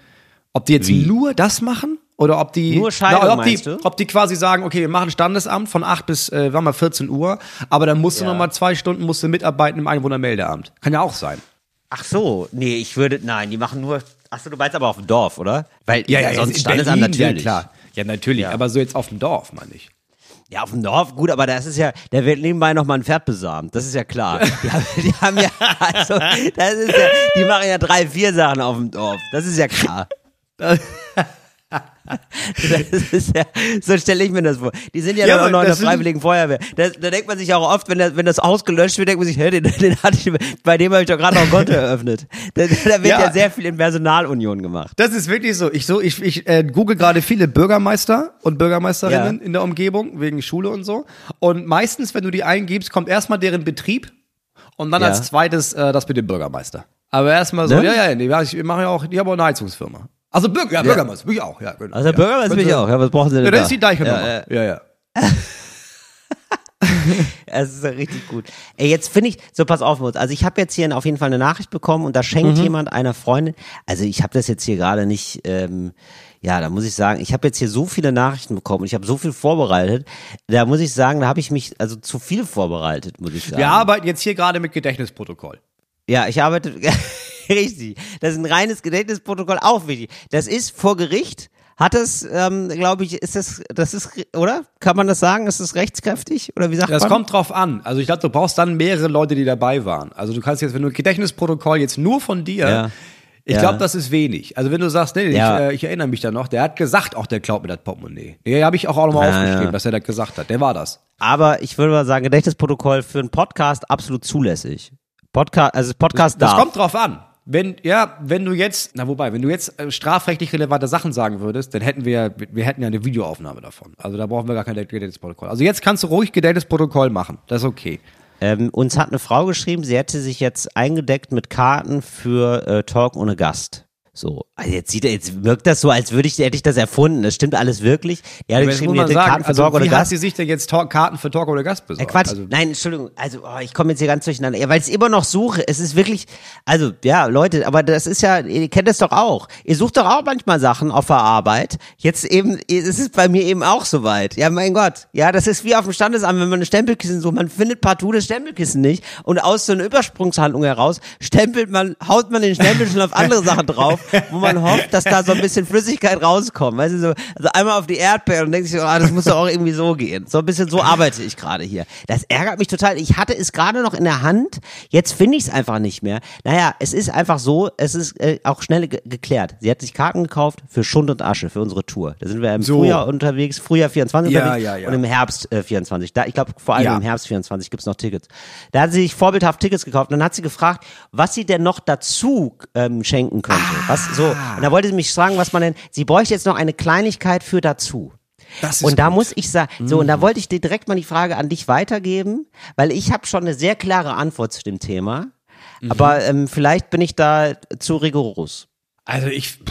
ob die jetzt Wie? nur das machen oder ob die, Nur Scheidung, Na, ob die, du? ob die quasi sagen, okay, wir machen Standesamt von 8 bis, äh, war mal 14 Uhr, aber dann musst du noch mal zwei Stunden musst du mitarbeiten im Einwohnermeldeamt. Kann ja auch sein. Ach so, nee, ich würde, nein, die machen nur, ach so, du meinst aber auf dem Dorf, oder? Weil, Ja, ja, sonst Standesamt natürlich. Ja, klar. Ja, natürlich. Ja. Aber so jetzt auf dem Dorf, meine ich. Ja, auf dem Dorf, gut, aber das ist ja, der wird nebenbei noch mal ein Pferd besamt, das ist ja klar. Die haben, die haben ja, also, das ist ja, die machen ja drei, vier Sachen auf dem Dorf, das ist ja klar. Das ja, so stelle ich mir das vor. Die sind ja, Ja, dann auch noch in der das Freiwilligen Feuerwehr. Da, da denkt man sich auch oft, wenn, das- wenn das Haus gelöscht wird, denkt man sich, hä, den, den hatte ich, bei dem habe ich doch gerade noch ein Konto eröffnet. Da, da wird ja. Ja. sehr viel in Personalunion gemacht. Das ist wirklich so. Ich so, ich, ich äh, google gerade viele Bürgermeister und Bürgermeisterinnen in der Umgebung wegen Schule und so. Und meistens, wenn du die eingibst, kommt erstmal deren Betrieb und dann als zweites äh, das mit dem Bürgermeister. Aber erstmal so, Ne? ja, ja, ja, ich mache ja auch, die haben auch eine Heizungsfirma. Also Bürger, ja, Bürgermeister, bin ich auch, ja, genau. Also. Bürgermeister bin ich auch. Ja, was brauchen Sie denn Ja, da? das ist die Deichnummer. Ja, Ja, ja. Es ist ja richtig gut. Ey, jetzt finde ich, so pass auf, Mutz. Also ich habe jetzt hier auf jeden Fall eine Nachricht bekommen und da Mhm. schenkt jemand einer Freundin. Also ich habe das jetzt hier gerade nicht, ähm, ja, da muss ich sagen, ich habe jetzt hier so viele Nachrichten bekommen und ich habe so viel vorbereitet. Da muss ich sagen, da habe ich mich also zu viel vorbereitet, muss ich sagen. Wir arbeiten jetzt hier gerade mit Gedächtnisprotokoll. Ja, ich arbeite, richtig. Das ist ein reines Gedächtnisprotokoll, auch wichtig. Das ist vor Gericht. Hat es, ähm, glaube ich, ist das, das ist, oder? Kann man das sagen? Ist es rechtskräftig? Oder wie sagt Das man? kommt drauf an. Also ich glaube, du brauchst dann mehrere Leute, die dabei waren. Also du kannst jetzt, wenn du ein Gedächtnisprotokoll jetzt nur von dir, Ja. ich Ja. glaube, das ist wenig. Also wenn du sagst, nee, Ja. ich, äh, ich erinnere mich da noch, der hat gesagt, auch der klaut mir das Portemonnaie. Nee, habe ich auch, auch nochmal aufgeschrieben, dass er das gesagt hat. Der war das. Aber ich würde mal sagen, Gedächtnisprotokoll für einen Podcast absolut zulässig. Podcast, also Podcast Das darf. kommt drauf an. Wenn, ja, wenn du jetzt, na wobei, wenn du jetzt äh, strafrechtlich relevante Sachen sagen würdest, dann hätten wir, ja- wir hätten ja eine Videoaufnahme davon. Also da brauchen wir gar kein gedates Protokoll. Also jetzt kannst du ruhig gedates Protokoll machen. Das ist okay. Ähm, uns hat eine Frau geschrieben, sie hätte sich jetzt eingedeckt mit Karten für äh, Talk ohne Gast. So, also jetzt sieht er, jetzt wirkt das so, als würde ich, hätte ich das erfunden. Das stimmt alles wirklich. Ja, jetzt muss die man sagen, Karten für also Talk wie ohne hat Gast. sie sich denn jetzt Talk, Karten für Talk oder Gast Äh, besorgt? Quatsch, Also, nein, Entschuldigung, also oh, ich komme jetzt hier ganz durcheinander, ja, weil ich es immer noch suche. Es ist wirklich, also ja, Leute, aber das ist ja, ihr kennt es doch auch. Ihr sucht doch auch manchmal Sachen auf der Arbeit. Jetzt eben, es ist bei mir eben auch soweit. Ja, mein Gott, ja, das ist wie auf dem Standesamt, wenn man ein Stempelkissen sucht, man findet partout das Stempelkissen nicht und aus so einer Übersprungshandlung heraus stempelt man, haut man den Stempel schon auf andere Sachen drauf, wo man hofft, dass da so ein bisschen Flüssigkeit rauskommt. Weißt du, so, also einmal auf die Erdbeeren und denkt sich, ah, das muss doch auch irgendwie so gehen. So ein bisschen so arbeite ich gerade hier. Das ärgert mich total. Ich hatte es gerade noch in der Hand, jetzt finde ich es einfach nicht mehr. Naja, es ist einfach so, es ist äh, auch schnell ge geklärt. Sie hat sich Karten gekauft für Schund und Asche, für unsere Tour. Da sind wir im So. Frühjahr unterwegs, Frühjahr 24 Ja, unterwegs ja, ja. und im Herbst äh, 24. Da, ich glaube, vor allem im Herbst 24 gibt's noch Tickets. Da hat sie sich vorbildhaft Tickets gekauft und dann hat sie gefragt, was sie denn noch dazu ähm, schenken könnte. Was so. Und da wollte sie mich fragen, was man denn, sie bräuchte jetzt noch eine Kleinigkeit für dazu. Das ist und da gut. Mhm. muss ich sagen, so und da wollte ich dir direkt mal die Frage an dich weitergeben, weil ich habe schon eine sehr klare Antwort zu dem Thema, Mhm. aber ähm, vielleicht bin ich da zu rigoros. also ich, pff,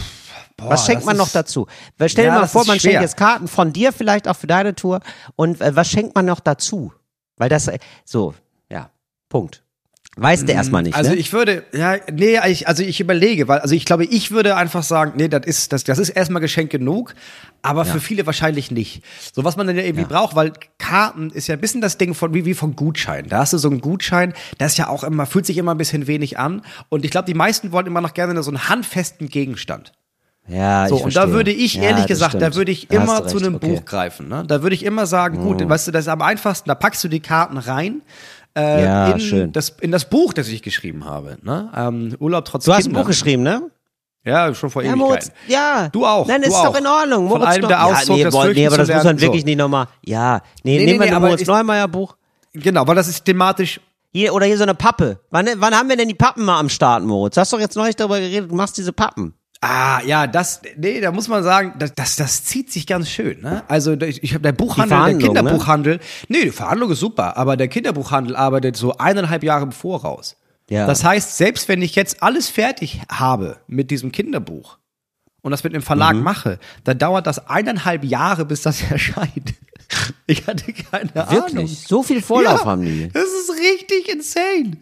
boah, Was schenkt man noch dazu? Stell dir Ja, mal vor, man schwer. schenkt jetzt Karten von dir vielleicht auch für deine Tour und äh, was schenkt man noch dazu? Weil das äh, so, ja, Punkt. Weißt du erstmal nicht, Also ne? ich würde, ja, nee, ich, also ich überlege, weil, also ich glaube, ich würde einfach sagen, nee, das ist, das, das ist erstmal Geschenk genug, aber für viele wahrscheinlich nicht. So was man dann ja irgendwie braucht, weil Karten ist ja ein bisschen das Ding von, wie, wie von Gutschein. Da hast du so einen Gutschein, das ist ja auch immer, fühlt sich immer ein bisschen wenig an und ich glaube, die meisten wollen immer noch gerne so einen handfesten Gegenstand. ja, So, ich und da verstehe. würde ich Ja, ehrlich gesagt, da stimmt. würde ich Da immer zu einem okay. Mhm. Buch greifen. Ne? Da würde ich immer sagen, gut, weißt du, das ist am einfachsten, da packst du die Karten rein. Äh, Ja, in, schön. Das, in das Buch, das ich geschrieben habe. Ne? Ähm, Urlaub trotz Du hast ein. Buch geschrieben, ne? Ja, schon vor Ja, Ewigkeiten. Moritz, ja. Du auch, Nein, du ist auch. doch in Ordnung. Von Moritz einem Neu- der Auszug, ja, nee, boah, nee, aber das muss man wirklich so. nicht nochmal. Ja, nee, Nee, nehmen nee, wir ein Moritz ich- Neumeier Buch. Genau, weil das ist thematisch. Hier, oder hier so eine Pappe. Wann, wann haben wir denn die Pappen mal am Start, Moritz? Du hast doch jetzt neulich darüber geredet, du machst diese Pappen. Ah, ja, das, nee, da muss man sagen, das, das, das zieht sich ganz schön, ne? Also, ich, ich habe der Buchhandel, der ne? Kinderbuchhandel, nee, die Verhandlung ist super, aber der Kinderbuchhandel arbeitet so eineinhalb Jahre im Voraus. Ja. Das heißt, selbst wenn ich jetzt alles fertig habe mit diesem Kinderbuch und das mit dem Verlag Mhm. mache, dann dauert das eineinhalb Jahre, bis das erscheint. Ich hatte keine Ahnung. Wirklich? So viel Vorlauf Ja, haben die. Das ist richtig insane.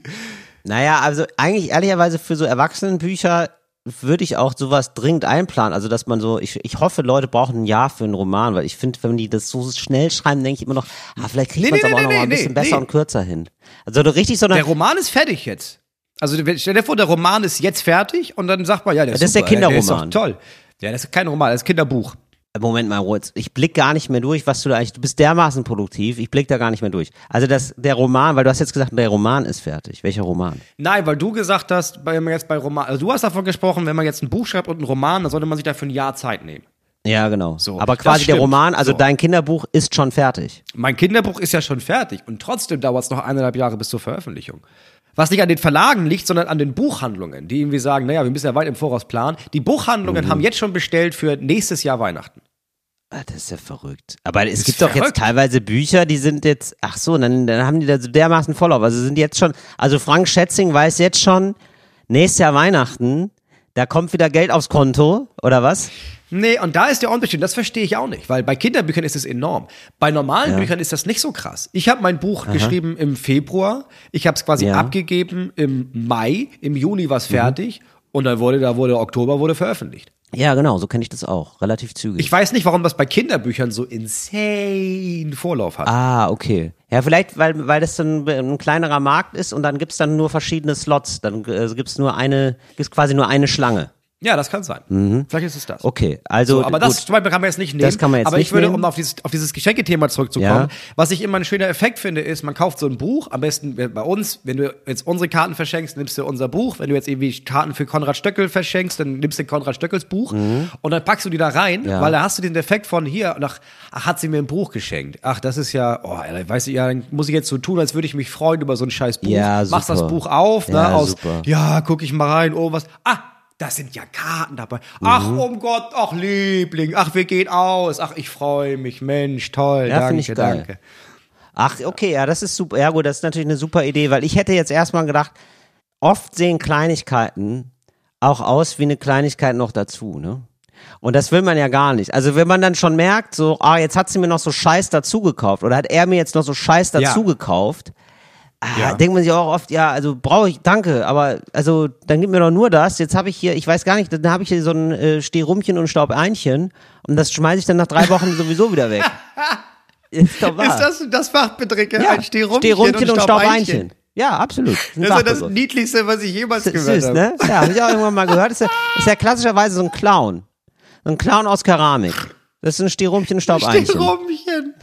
Naja, also eigentlich ehrlicherweise für so Erwachsenenbücher würde ich auch sowas dringend einplanen. Also, dass man so, ich, ich hoffe, Leute brauchen ein Jahr für einen Roman, weil ich finde, wenn die das so schnell schreiben, denke ich immer noch, ah, vielleicht kriegt Nee, man es nee, aber auch nee, noch mal ein bisschen besser und kürzer hin. Also, du richtig so eine, Der Roman ist fertig jetzt. Also stell dir vor, der Roman ist jetzt fertig und dann sagt man, ja, der ist Das ist der super, Der ist Kinderroman. doch toll. Ja, das ist kein Roman, das ist ein Kinderbuch. Moment mal, Moritz, ich blick gar nicht mehr durch, was du da eigentlich, du bist dermaßen produktiv, ich blick da gar nicht mehr durch. Also das, der Roman, weil du hast jetzt gesagt, der Roman ist fertig. Welcher Roman? Nein, weil du gesagt hast, wenn man jetzt bei Roman, also du hast davon gesprochen, wenn man jetzt ein Buch schreibt und einen Roman, dann sollte man sich dafür ein Jahr Zeit nehmen. Ja, genau. So, Aber quasi der. Roman, also So. dein Kinderbuch ist schon fertig. Mein Kinderbuch ist ja schon fertig und trotzdem dauert es noch eineinhalb Jahre bis zur Veröffentlichung. Was nicht an den Verlagen liegt, sondern an den Buchhandlungen, die irgendwie sagen, naja, wir müssen ja weit im Voraus planen. Die Mhm. Buchhandlungen haben jetzt schon bestellt für nächstes Jahr Weihnachten. Ah, Das ist ja verrückt. Aber es gibt doch jetzt teilweise Bücher, die sind jetzt, ach so, dann, dann haben die da so dermaßen Vorlauf. Also sind jetzt schon, also Frank Schätzing weiß jetzt schon, nächstes Jahr Weihnachten, da kommt wieder Geld aufs Konto, oder was? Nee, und da ist der Unterschied, das verstehe ich auch nicht, weil bei Kinderbüchern ist es enorm. Bei normalen Büchern ist das nicht so krass. Ich habe mein Buch geschrieben im Februar, ich habe es quasi Ja. abgegeben im Mai, im Juni war es fertig und dann wurde, da wurde Oktober wurde veröffentlicht. Ja, genau, so kenne ich das auch. Relativ zügig. Ich weiß nicht, warum das bei Kinderbüchern so insane Vorlauf hat. ah, okay. Ja, vielleicht, weil, weil das dann ein kleinerer Markt ist und dann gibt's dann nur verschiedene Slots. Dann äh, gibt's nur eine, gibt's quasi nur eine Schlange. Ja, das kann sein. Vielleicht ist es das. Okay, also So, aber gut. das zum Beispiel kann man jetzt nicht nehmen. Das kann man jetzt aber nicht ich würde, nehmen. um auf dieses, auf dieses Geschenkethema zurückzukommen, Ja. was ich immer ein schöner Effekt finde, ist, man kauft so ein Buch, am besten bei uns, wenn du jetzt unsere Karten verschenkst, nimmst du unser Buch. Wenn du jetzt irgendwie Karten für Konrad Stöckel verschenkst, dann nimmst du Konrad Stöckels Buch und dann packst du die da rein, Mhm. Ja. weil da hast du den Effekt von hier, ach, ach, hat sie mir ein Buch geschenkt. Ach, das ist ja, oh, weißt du, ja, dann muss ich jetzt so tun, als würde ich mich freuen über so ein scheiß Buch. Ja, Machst das super. Buch auf, ne, Ja, aus, super. ja, guck ich mal rein, oh, was, ah, da sind ja Karten dabei. Ach, Mhm. um Gott, ach, Liebling, ach, wir gehen aus, ach, ich freue mich, Mensch, toll, Ja, danke, find ich geil. danke. Ach, okay, ja, das ist super. Ja, gut, das ist natürlich eine super Idee, weil ich hätte jetzt erstmal gedacht, oft sehen Kleinigkeiten auch aus wie eine Kleinigkeit noch dazu, ne? Und das will man ja gar nicht. Also wenn man dann schon merkt, so, ah, jetzt hat sie mir noch so Scheiß dazu gekauft oder hat er mir jetzt noch so Scheiß Ja. dazu gekauft, ah, Ja. denkt man sich auch oft, ja, also brauche ich, danke, aber also dann gib mir doch nur das. Jetzt habe ich hier, ich weiß gar nicht, dann habe ich hier so ein äh, Stehrumchen und Staubeinchen und das schmeiße ich dann nach drei Wochen sowieso wieder weg. Ist doch wahr. Ist das das Fachbedrücke? Ja, ein Stehrumchen, Stehrumchen und Staubeinchen. Ja, absolut. Das ist ja das Fachbegriff. Niedlichste, was ich jemals gehört Süß, habe. ne? Ja, habe ich auch irgendwann mal gehört. Ist ja, ist ja klassischerweise so ein Clown. So ein Clown aus Keramik. Das ist ein Stehrumchen, ein Staubeinchen. Stehrumchen.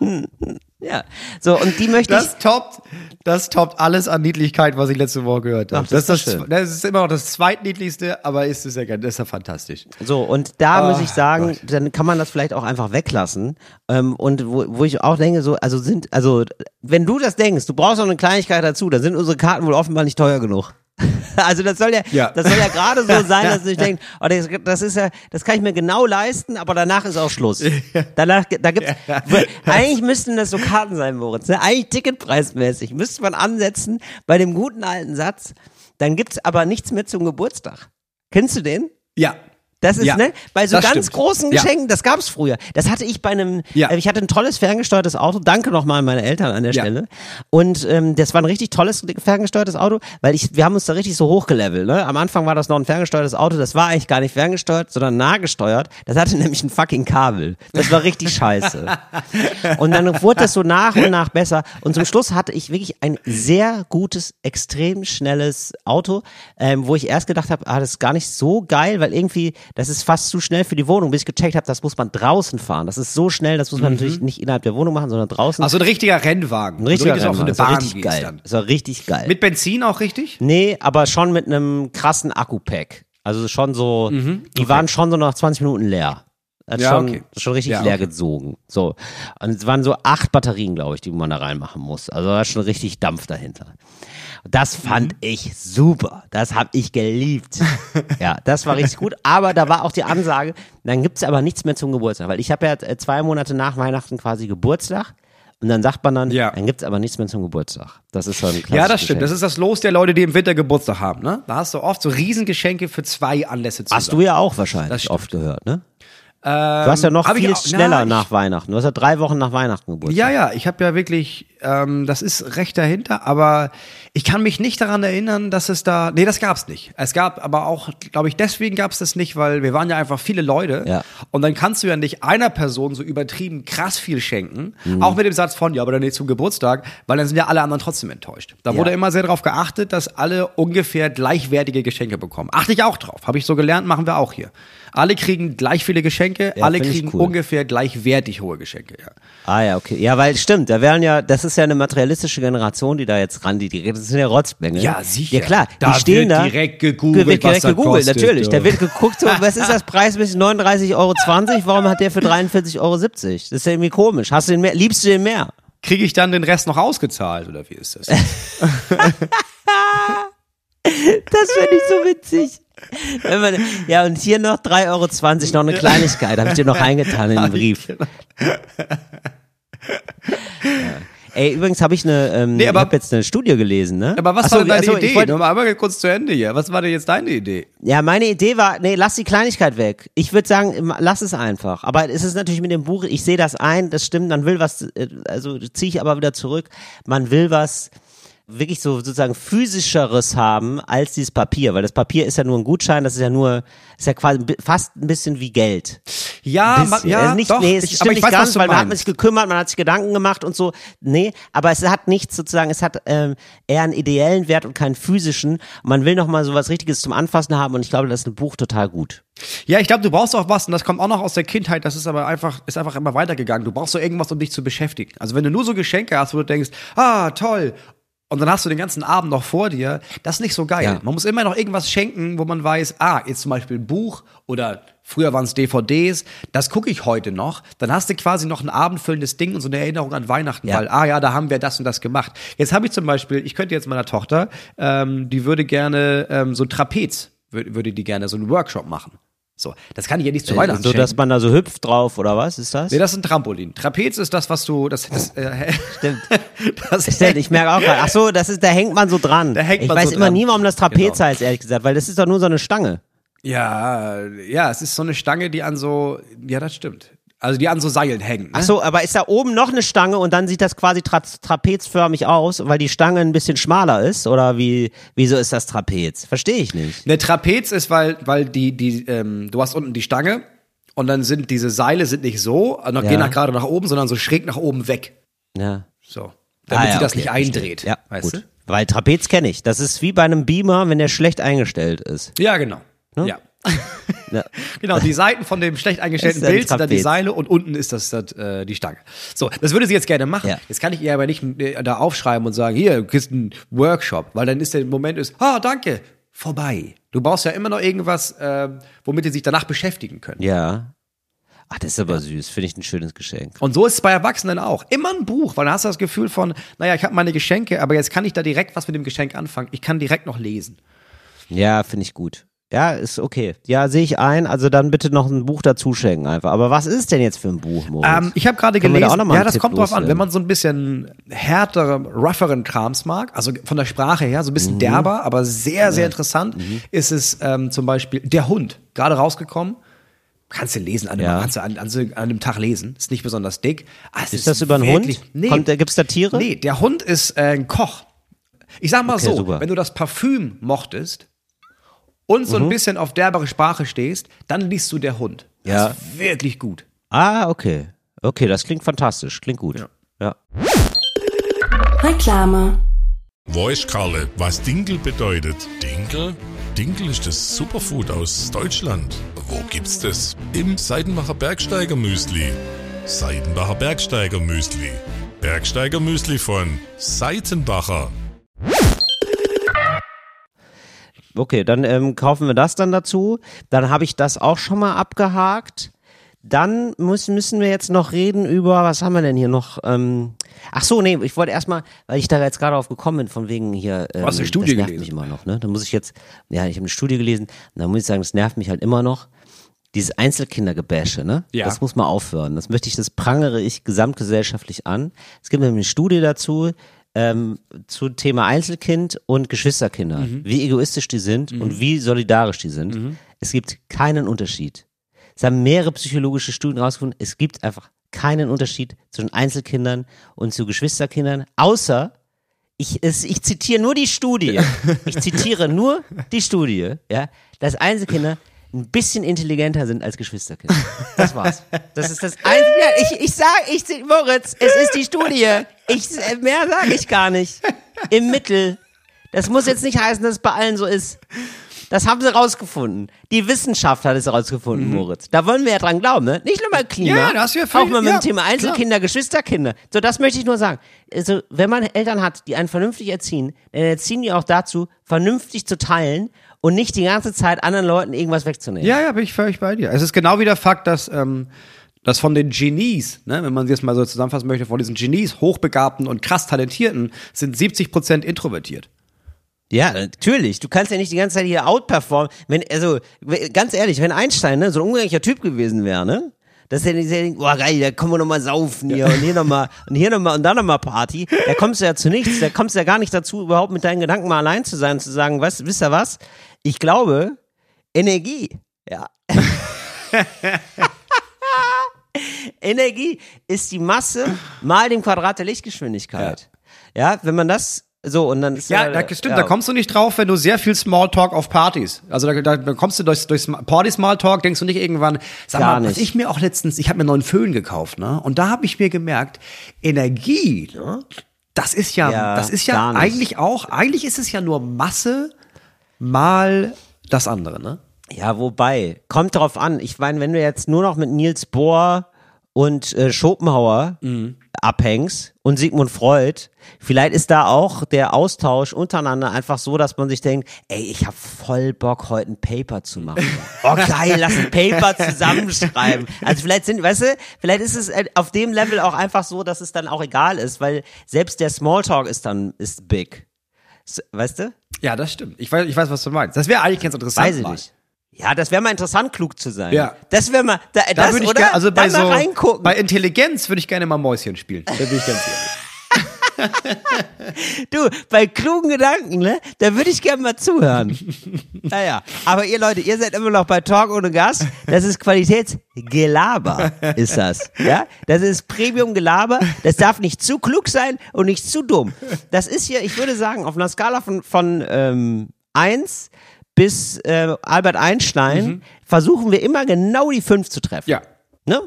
Ja. So, und die möchte Das toppt, das toppt alles an Niedlichkeit, was ich letzte Woche gehört habe. Ach, das das, ist das, das ist immer noch das zweitniedlichste, aber ist es ja, das ist ja fantastisch. ich. So, und da Oh, muss ich sagen, Gott. dann kann man das vielleicht auch einfach weglassen. Ähm, und wo, wo ich auch denke, so, also sind, also, wenn du das denkst, du brauchst noch eine Kleinigkeit dazu, dann sind unsere Karten wohl offenbar nicht teuer genug. Also das soll ja, Ja. das soll ja gerade so sein, dass ich denke, oh, das, das ist ja, das kann ich mir genau leisten, aber danach ist auch Schluss. Danach, da gibt's, eigentlich müssten das so Karten sein, Moritz. Ne? Eigentlich ticketpreismäßig müsste man ansetzen bei dem guten alten Satz. Dann gibt's aber nichts mehr zum Geburtstag. Kennst du den? Ja. Das ist, Ja, ne, bei so ganz stimmt. großen Ja. Geschenken, das gab's früher. Das hatte ich bei einem, Ja. äh, ich hatte ein tolles ferngesteuertes Auto, danke nochmal an meine Eltern an der Ja. Stelle. Und ähm, das war ein richtig tolles ferngesteuertes Auto, weil ich, wir haben uns da richtig so hochgelevelt. Ne? Am Anfang war das noch ein ferngesteuertes Auto, das war eigentlich gar nicht ferngesteuert, sondern nahgesteuert. Das hatte nämlich ein fucking Kabel. Das war richtig scheiße. Und dann wurde das so nach und nach besser. Und zum Schluss hatte ich wirklich ein sehr gutes, extrem schnelles Auto, ähm, wo ich erst gedacht habe, ah, das ist gar nicht so geil, weil irgendwie, das ist fast zu schnell für die Wohnung, bis ich gecheckt habe, das muss man draußen fahren. Das ist so schnell, das muss man natürlich nicht innerhalb der Wohnung machen, sondern draußen. Also ein richtiger Rennwagen. ein richtiger so, Rennwagen. auf so eine Bahn richtig geil. dann. Das war richtig geil. Mit Benzin auch richtig? Nee, aber schon mit einem krassen Akku-Pack. Also schon so, die waren schon so nach 20 Minuten leer. Hat Ja, schon, okay. schon richtig Ja, leer okay. gezogen. So. Und es waren so acht Batterien, glaube ich, die man da reinmachen muss. Also da ist schon richtig Dampf dahinter. Das fand Mhm. ich super. Das habe ich geliebt. ja, das war richtig gut. Aber da war auch die Ansage, dann gibt's aber nichts mehr zum Geburtstag. Weil ich habe ja äh, zwei Monate nach Weihnachten quasi Geburtstag. Und dann sagt man dann, Ja. dann gibt's aber nichts mehr zum Geburtstag. Das ist schon ein Ja, das stimmt. Das Geschenk. ist das Los der Leute, die im Winter Geburtstag haben. Ne? Da hast du oft so Riesengeschenke für zwei Anlässe zusammen. Hast du ja auch wahrscheinlich Das oft gehört, ne? Du hast ja noch ich viel auch- schneller na, ich- nach Weihnachten. Du hast ja drei Wochen nach Weihnachten Geburtstag. Ja, ja, ich habe ja wirklich, ähm, das ist recht dahinter, aber ich kann mich nicht daran erinnern, dass es da, nee, das gab's nicht. Es gab aber auch, glaube ich, deswegen gab's das nicht, weil wir waren ja einfach viele Leute Ja. und dann kannst du ja nicht einer Person so übertrieben krass viel schenken, Mhm. auch mit dem Satz von, ja, aber dann nicht zum Geburtstag, weil dann sind ja alle anderen trotzdem enttäuscht. Da Ja. wurde immer sehr darauf geachtet, dass alle ungefähr gleichwertige Geschenke bekommen. Achte ich auch drauf, habe ich so gelernt, machen wir auch hier. Alle kriegen gleich viele Geschenke, Ja, alle kriegen cool. ungefähr gleichwertig hohe Geschenke, ja. Ah ja, okay. Ja, weil stimmt, da wären ja, das ist ja eine materialistische Generation, die da jetzt ran, die, die das sind ja Rotzbengel. Ja, sicher. Ja klar, Da die stehen wird da. direkt gegoogelt, wird direkt gegoogelt, kostet, natürlich. ja. Da wird geguckt, so, was ist das preismäßig? 39,20 Euro, warum hat der für 43,70 Euro? Das ist ja irgendwie komisch. Hast du den mehr, liebst du den mehr? Kriege ich dann den Rest noch ausgezahlt oder wie ist das? Das finde ich so witzig. Man, ja, und hier noch 3,20 Euro, noch eine Kleinigkeit, habe ich dir noch reingetan in den Brief. Ja. Ey, übrigens habe ich eine, ähm, Nee, aber- ich habe jetzt eine Studie gelesen, ne? Aber was Ach so, war denn deine ach so, Idee? Wollt, Nur mal einmal kurz zu Ende hier. Was war denn jetzt deine Idee? ja, meine Idee war, nee, lass die Kleinigkeit weg. Ich würde sagen, lass es einfach. Aber es ist natürlich mit dem Buch, ich sehe das ein, das stimmt, man will was, äh, also ziehe ich aber wieder zurück, man will was wirklich so sozusagen physischeres haben als dieses Papier, weil das Papier ist ja nur ein Gutschein, das ist ja nur, ist ja quasi fast ein bisschen wie Geld. Ja, Bisschen. ja, also nicht, doch, nee, es ich, stimmt ich nicht weiß, ganz, weil man hat sich gekümmert, man hat sich Gedanken gemacht und so. Nee, aber es hat nichts sozusagen, es hat ähm, eher einen ideellen Wert und keinen physischen. Man will noch mal so was Richtiges zum Anfassen haben und ich glaube, das ist ein Buch total gut. Ja, ich glaube, du brauchst auch was, und das kommt auch noch aus der Kindheit, das ist aber einfach, ist einfach immer weitergegangen. Du brauchst so irgendwas, um dich zu beschäftigen. Also wenn du nur so Geschenke hast, wo du denkst, ah, toll, und dann hast du den ganzen Abend noch vor dir, das ist nicht so geil. Ja. Man muss immer noch irgendwas schenken, wo man weiß, ah, jetzt zum Beispiel ein Buch oder früher waren es DVDs, das gucke ich heute noch. Dann hast du quasi noch ein abendfüllendes Ding und so eine Erinnerung an Weihnachten, Ja. weil, ah ja, da haben wir das und das gemacht. Jetzt habe ich zum Beispiel, ich könnte jetzt meiner Tochter, ähm, die würde gerne ähm, so Trapez, wür- würde die gerne so einen Workshop machen. So, das kann ich ja nicht zu Weihnachten so, schenken. dass man da so hüpft drauf oder was ist das? Nee, das ist ein Trampolin. Trapez ist das, was du, das, das, äh, Stimmt. das Stimmt, ich merke auch gerade. Ach so, das ist, da hängt man so dran. Da hängt ich man weiß so immer dran. nie, warum das Trapez Genau. heißt, ehrlich gesagt, weil das ist doch nur so eine Stange. ja, ja, es ist so eine Stange, die an so, ja, das stimmt. Also die an so Seilen hängen. Ne? Ach so, aber ist da oben noch eine Stange und dann sieht das quasi tra trapezförmig aus, weil die Stange ein bisschen schmaler ist? Oder wie, wieso ist das Trapez? Verstehe ich nicht. Eine Trapez ist, weil, weil die, die, ähm, du hast unten die Stange und dann sind diese Seile sind nicht so, noch Ja. gehen nach gerade nach oben, sondern so schräg nach oben weg. Ja. So. Damit Ah, ja, sie das okay, nicht eindreht. Ja, weißt gut. Weil Trapez kenne ich. Das ist wie bei einem Beamer, wenn der schlecht eingestellt ist. du? Ja, genau. Ja. Ja. Genau, die Seiten von dem schlecht eingestellten Bild sind dann die. Seile und unten ist das, das äh, die Stange. So, das würde sie jetzt gerne machen. Ja. Jetzt kann ich ihr aber nicht äh, da aufschreiben und sagen, hier, du kriegst einen Workshop, weil dann ist der Moment ist, ah, danke, vorbei. Du brauchst ja immer noch irgendwas, äh, womit die sich danach beschäftigen können. Ja. Ach, das ist aber süß. Finde ich ein schönes Geschenk. Und so ist es bei Erwachsenen auch. Immer ein Buch, weil dann hast du das Gefühl von, naja, ich habe meine Geschenke, aber jetzt kann ich da direkt was mit dem Geschenk anfangen. Ich kann direkt noch lesen. Ja, finde ich gut. Ja, ist okay. Ja, sehe ich ein. Also dann bitte noch ein Buch dazu schenken einfach. Aber was ist denn jetzt für ein Buch, Moritz? Ähm, ich habe gerade da gelesen, mal ja, das Tipp kommt drauf an, wenn man so ein bisschen härtere, rougheren Krams mag, also von der Sprache her so ein Mhm. bisschen derber, aber sehr, sehr interessant, ist es ähm, zum Beispiel Der Hund, gerade rausgekommen. Kannst du lesen, an einem, Ja. kannst du an, an, an einem Tag lesen. Ist nicht besonders dick. Ah, es ist das über einen wirklich- Hund? Nee. Kommt, gibt's da Tiere? Nee, der Hund ist äh, ein Koch. Ich sag mal Okay, so, super. wenn du das Parfüm mochtest und Mhm. so ein bisschen auf derbere Sprache stehst, dann liest du der Hund. Das Ja. ist wirklich gut. Ah, okay. Okay, das klingt fantastisch. Klingt gut. Ja. Reklame. Weiß Karle, was Dinkel bedeutet? Dinkel? Dinkel ist das Superfood aus Deutschland. Wo gibt's das? Im Seidenbacher Bergsteiger Müsli. Seidenbacher Bergsteiger Müsli. Bergsteiger Müsli von Seitenbacher. Okay, dann ähm, kaufen wir das dann dazu. Dann habe ich das auch schon mal abgehakt. Dann muss, müssen wir jetzt noch reden über, was haben wir denn hier noch? Ähm, ach so, nee, ich wollte erstmal, weil ich da jetzt gerade drauf gekommen bin, von wegen hier. Ähm, hast eine Studie das nervt gelesen. mich immer noch, ne? Da muss ich jetzt, ja, ich habe eine Studie gelesen, und da muss ich sagen, das nervt mich halt immer noch. Dieses Einzelkindergebäsche, ne? Ja. Das muss mal aufhören. Das möchte ich, das prangere ich gesamtgesellschaftlich an. Es gibt nämlich eine Studie dazu, ähm, zu Thema Einzelkind und Geschwisterkinder, Mhm. wie egoistisch die sind und wie solidarisch die sind. Es gibt keinen Unterschied. Es haben mehrere psychologische Studien rausgefunden, es gibt einfach keinen Unterschied zwischen Einzelkindern und zu Geschwisterkindern, außer ich, es, ich zitiere nur die Studie. Ich zitiere nur die Studie, ja, dass Einzelkinder ein bisschen intelligenter sind als Geschwisterkinder. Das war's. Das ist das Einzige. Ich, ich sag, ich, Moritz, es ist die Studie. Ich, äh, mehr sage ich gar nicht. Im Mittel. Das muss jetzt nicht heißen, dass es bei allen so ist. Das haben sie rausgefunden. Die Wissenschaft hat es rausgefunden, Moritz. Da wollen wir ja dran glauben, ne? Nicht nur beim Klima. Mhm. Ja, da hast du ja Auch mal mit ja, dem Thema Einzelkinder, Geschwisterkinder. So, das möchte ich nur sagen. Also, wenn man Eltern hat, die einen vernünftig erziehen, dann erziehen die auch dazu, vernünftig zu teilen und nicht die ganze Zeit anderen Leuten irgendwas wegzunehmen. Ja, ja, bin ich völlig bei dir. Es ist genau wie der Fakt, dass, ähm, dass von den Genies, ne, wenn man sie jetzt mal so zusammenfassen möchte, von diesen Genies, Hochbegabten und krass Talentierten, sind 70 Prozent introvertiert. Ja, natürlich. Du kannst ja nicht die ganze Zeit hier outperformen. Wenn, also, ganz ehrlich, wenn Einstein ne, so ein ungleicher Typ gewesen wäre, ne? Dass er nicht denkt, boah geil, da kommen wir nochmal saufen hier und hier nochmal und hier nochmal und da nochmal Party. Da kommst du ja zu nichts. Da kommst du ja gar nicht dazu, überhaupt mit deinen Gedanken mal allein zu sein und zu sagen, was, wisst ihr was? Ich glaube, Energie, ja. Energie ist die Masse mal dem Quadrat der Lichtgeschwindigkeit. Ja, wenn man das So, und dann ist Ja, da, stimmt, da kommst du nicht drauf, wenn du sehr viel Smalltalk auf Partys. Also da, da, da kommst du durch, durch Party-Smalltalk, denkst du nicht irgendwann, sag Gar mal, was nicht. ich mir auch letztens, ich habe mir einen neuen Föhn gekauft, ne? Und da habe ich mir gemerkt, Energie, ne? Das ist ja, Ja, das ist ja eigentlich auch, eigentlich ist es ja nur Masse mal das andere, ne? Ja, wobei, kommt drauf an. Ich meine, wenn du jetzt nur noch mit Niels Bohr und äh, Schopenhauer Mhm. abhängst und Sigmund Freud, vielleicht ist da auch der Austausch untereinander einfach so, dass man sich denkt, ey, ich habe voll Bock, heute ein Paper zu machen. Oh geil, lass ein Paper zusammenschreiben. Also vielleicht sind, weißt du, vielleicht ist es äh, auf dem Level auch einfach so, dass es dann auch egal ist, weil selbst der Smalltalk ist dann, ist big. Weißt du? Ja, das stimmt. Ich weiß, ich weiß, was du meinst. Das wäre eigentlich ganz interessant. Weiß ich mal. nicht. Ja, das wäre mal interessant, klug zu sein. Ja. Das wäre mal, da, Da würde ich oder? gerne, also bei so, mal reingucken. bei Intelligenz würde ich gerne mal Mäuschen spielen. Da bin ich ganz ehrlich. du, bei klugen Gedanken, ne, da würde ich gerne mal zuhören. naja, aber ihr Leute, ihr seid immer noch bei Talk ohne Gast. Das ist Qualitätsgelaber, ist das. Ja, das ist Premium-Gelaber. Das darf nicht zu klug sein und nicht zu dumm. Das ist hier, ich würde sagen, auf einer Skala von, von ähm, 1 bis äh, Albert Einstein versuchen wir immer genau die 5 zu treffen. Ja. Ne?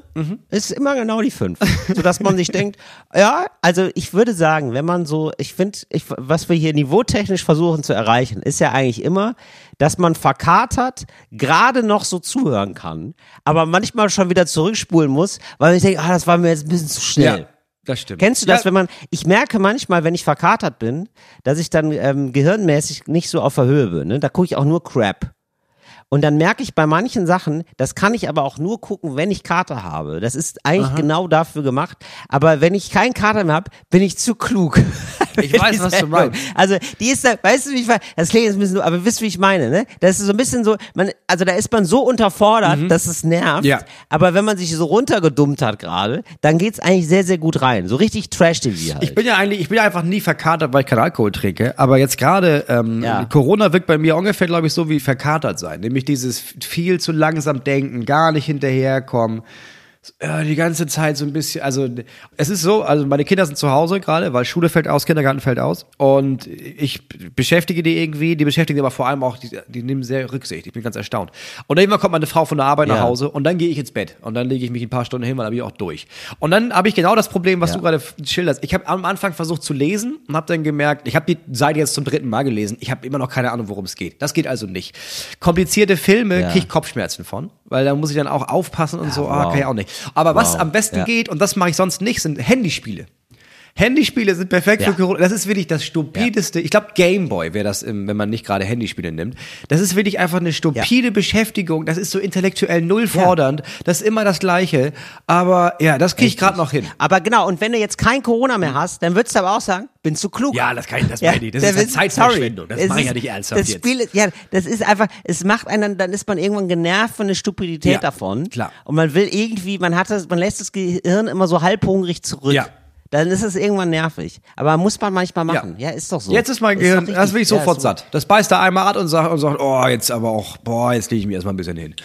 Ist immer genau die fünf. Sodass man sich denkt, ja, also ich würde sagen, wenn man so, ich finde, ich, was wir hier niveautechnisch versuchen zu erreichen, ist ja eigentlich immer, dass man verkatert gerade noch so zuhören kann, aber manchmal schon wieder zurückspulen muss, weil ich denke, ah, das war mir jetzt ein bisschen zu schnell. Ja, das stimmt. Kennst du das, Ja, wenn man, ich merke manchmal, wenn ich verkatert bin, dass ich dann ähm, gehirnmäßig nicht so auf der Höhe bin. Ne? Da gucke ich auch nur Crap. Und dann merke ich bei manchen Sachen, das kann ich aber auch nur gucken, wenn ich Kater habe. Das ist eigentlich genau dafür gemacht. Aber wenn ich keinen Kater mehr habe, bin ich zu klug. Ich weiß, was du meinst. Also die ist da, weißt du, wie ich? Das klingt jetzt ein bisschen so, aber wisst, wie ich meine, ne? Das ist so ein bisschen so, man, also da ist man so unterfordert, dass es nervt. Mhm. Ja. Aber wenn man sich so runtergedummt hat gerade, dann geht's eigentlich sehr, sehr gut rein. So richtig Trash-TV halt. Ich bin ja eigentlich, ich bin ja einfach nie verkatert, weil ich keinen Alkohol trinke. Aber jetzt gerade, ähm, Ja. Corona wirkt bei mir ungefähr, glaube ich, so wie verkatert sein. Nämlich dieses viel zu langsam denken, gar nicht hinterherkommen. Äh, die ganze Zeit so ein bisschen, also es ist so, also meine Kinder sind zu Hause gerade, weil Schule fällt aus, Kindergarten fällt aus und ich beschäftige die irgendwie, die beschäftigen aber vor allem auch, die, die nehmen sehr Rücksicht, ich bin ganz erstaunt. Und irgendwann kommt meine Frau von der Arbeit nach Ja. Hause und dann gehe ich ins Bett und dann lege ich mich ein paar Stunden hin, weil dann bin ich auch durch. Und dann habe ich genau das Problem, was Ja. du gerade schilderst. Ich habe am Anfang versucht zu lesen und habe dann gemerkt, ich habe die Seite jetzt zum dritten Mal gelesen, ich habe immer noch keine Ahnung, worum es geht. Das geht also nicht. Komplizierte Filme Ja. kriege ich Kopfschmerzen von, weil da muss ich dann auch aufpassen und so, ah, wow. kann ich auch nicht. Aber was Wow. am besten Ja. geht, und das mache ich sonst nicht, sind Handyspiele. Handyspiele sind perfekt Ja. für Corona. Das ist wirklich das stupideste. Ich glaube, Gameboy wäre das, im- wenn man nicht gerade Handyspiele nimmt. Das ist wirklich einfach eine stupide Beschäftigung. Das ist so intellektuell null fordernd. Das ist immer das Gleiche. Aber ja, das kriege ich gerade noch hin. Aber genau, und wenn du jetzt kein Corona mehr hast, dann würdest du aber auch sagen, bin zu klug. Ja, das kann ich, das meine ich. Das ist halt will- Zeitverschwendung. Das mache ich ja nicht ernsthaft das jetzt. Spiel, ist- ja, das ist einfach, es macht einen, dann ist man irgendwann genervt von der Stupidität Ja, davon. klar. Und man will irgendwie, man hat das, man lässt das Gehirn immer so halbhungrig zurück. Ja. Dann ist es irgendwann nervig. Aber muss man manchmal machen. Ja, ist doch so. Jetzt ist mein Gehirn, das will ich Ja, sofort so. satt. Das beißt da einmal ab und sagt, und sagt, oh, jetzt aber auch, boah, jetzt lege ich mir erstmal ein bisschen hin.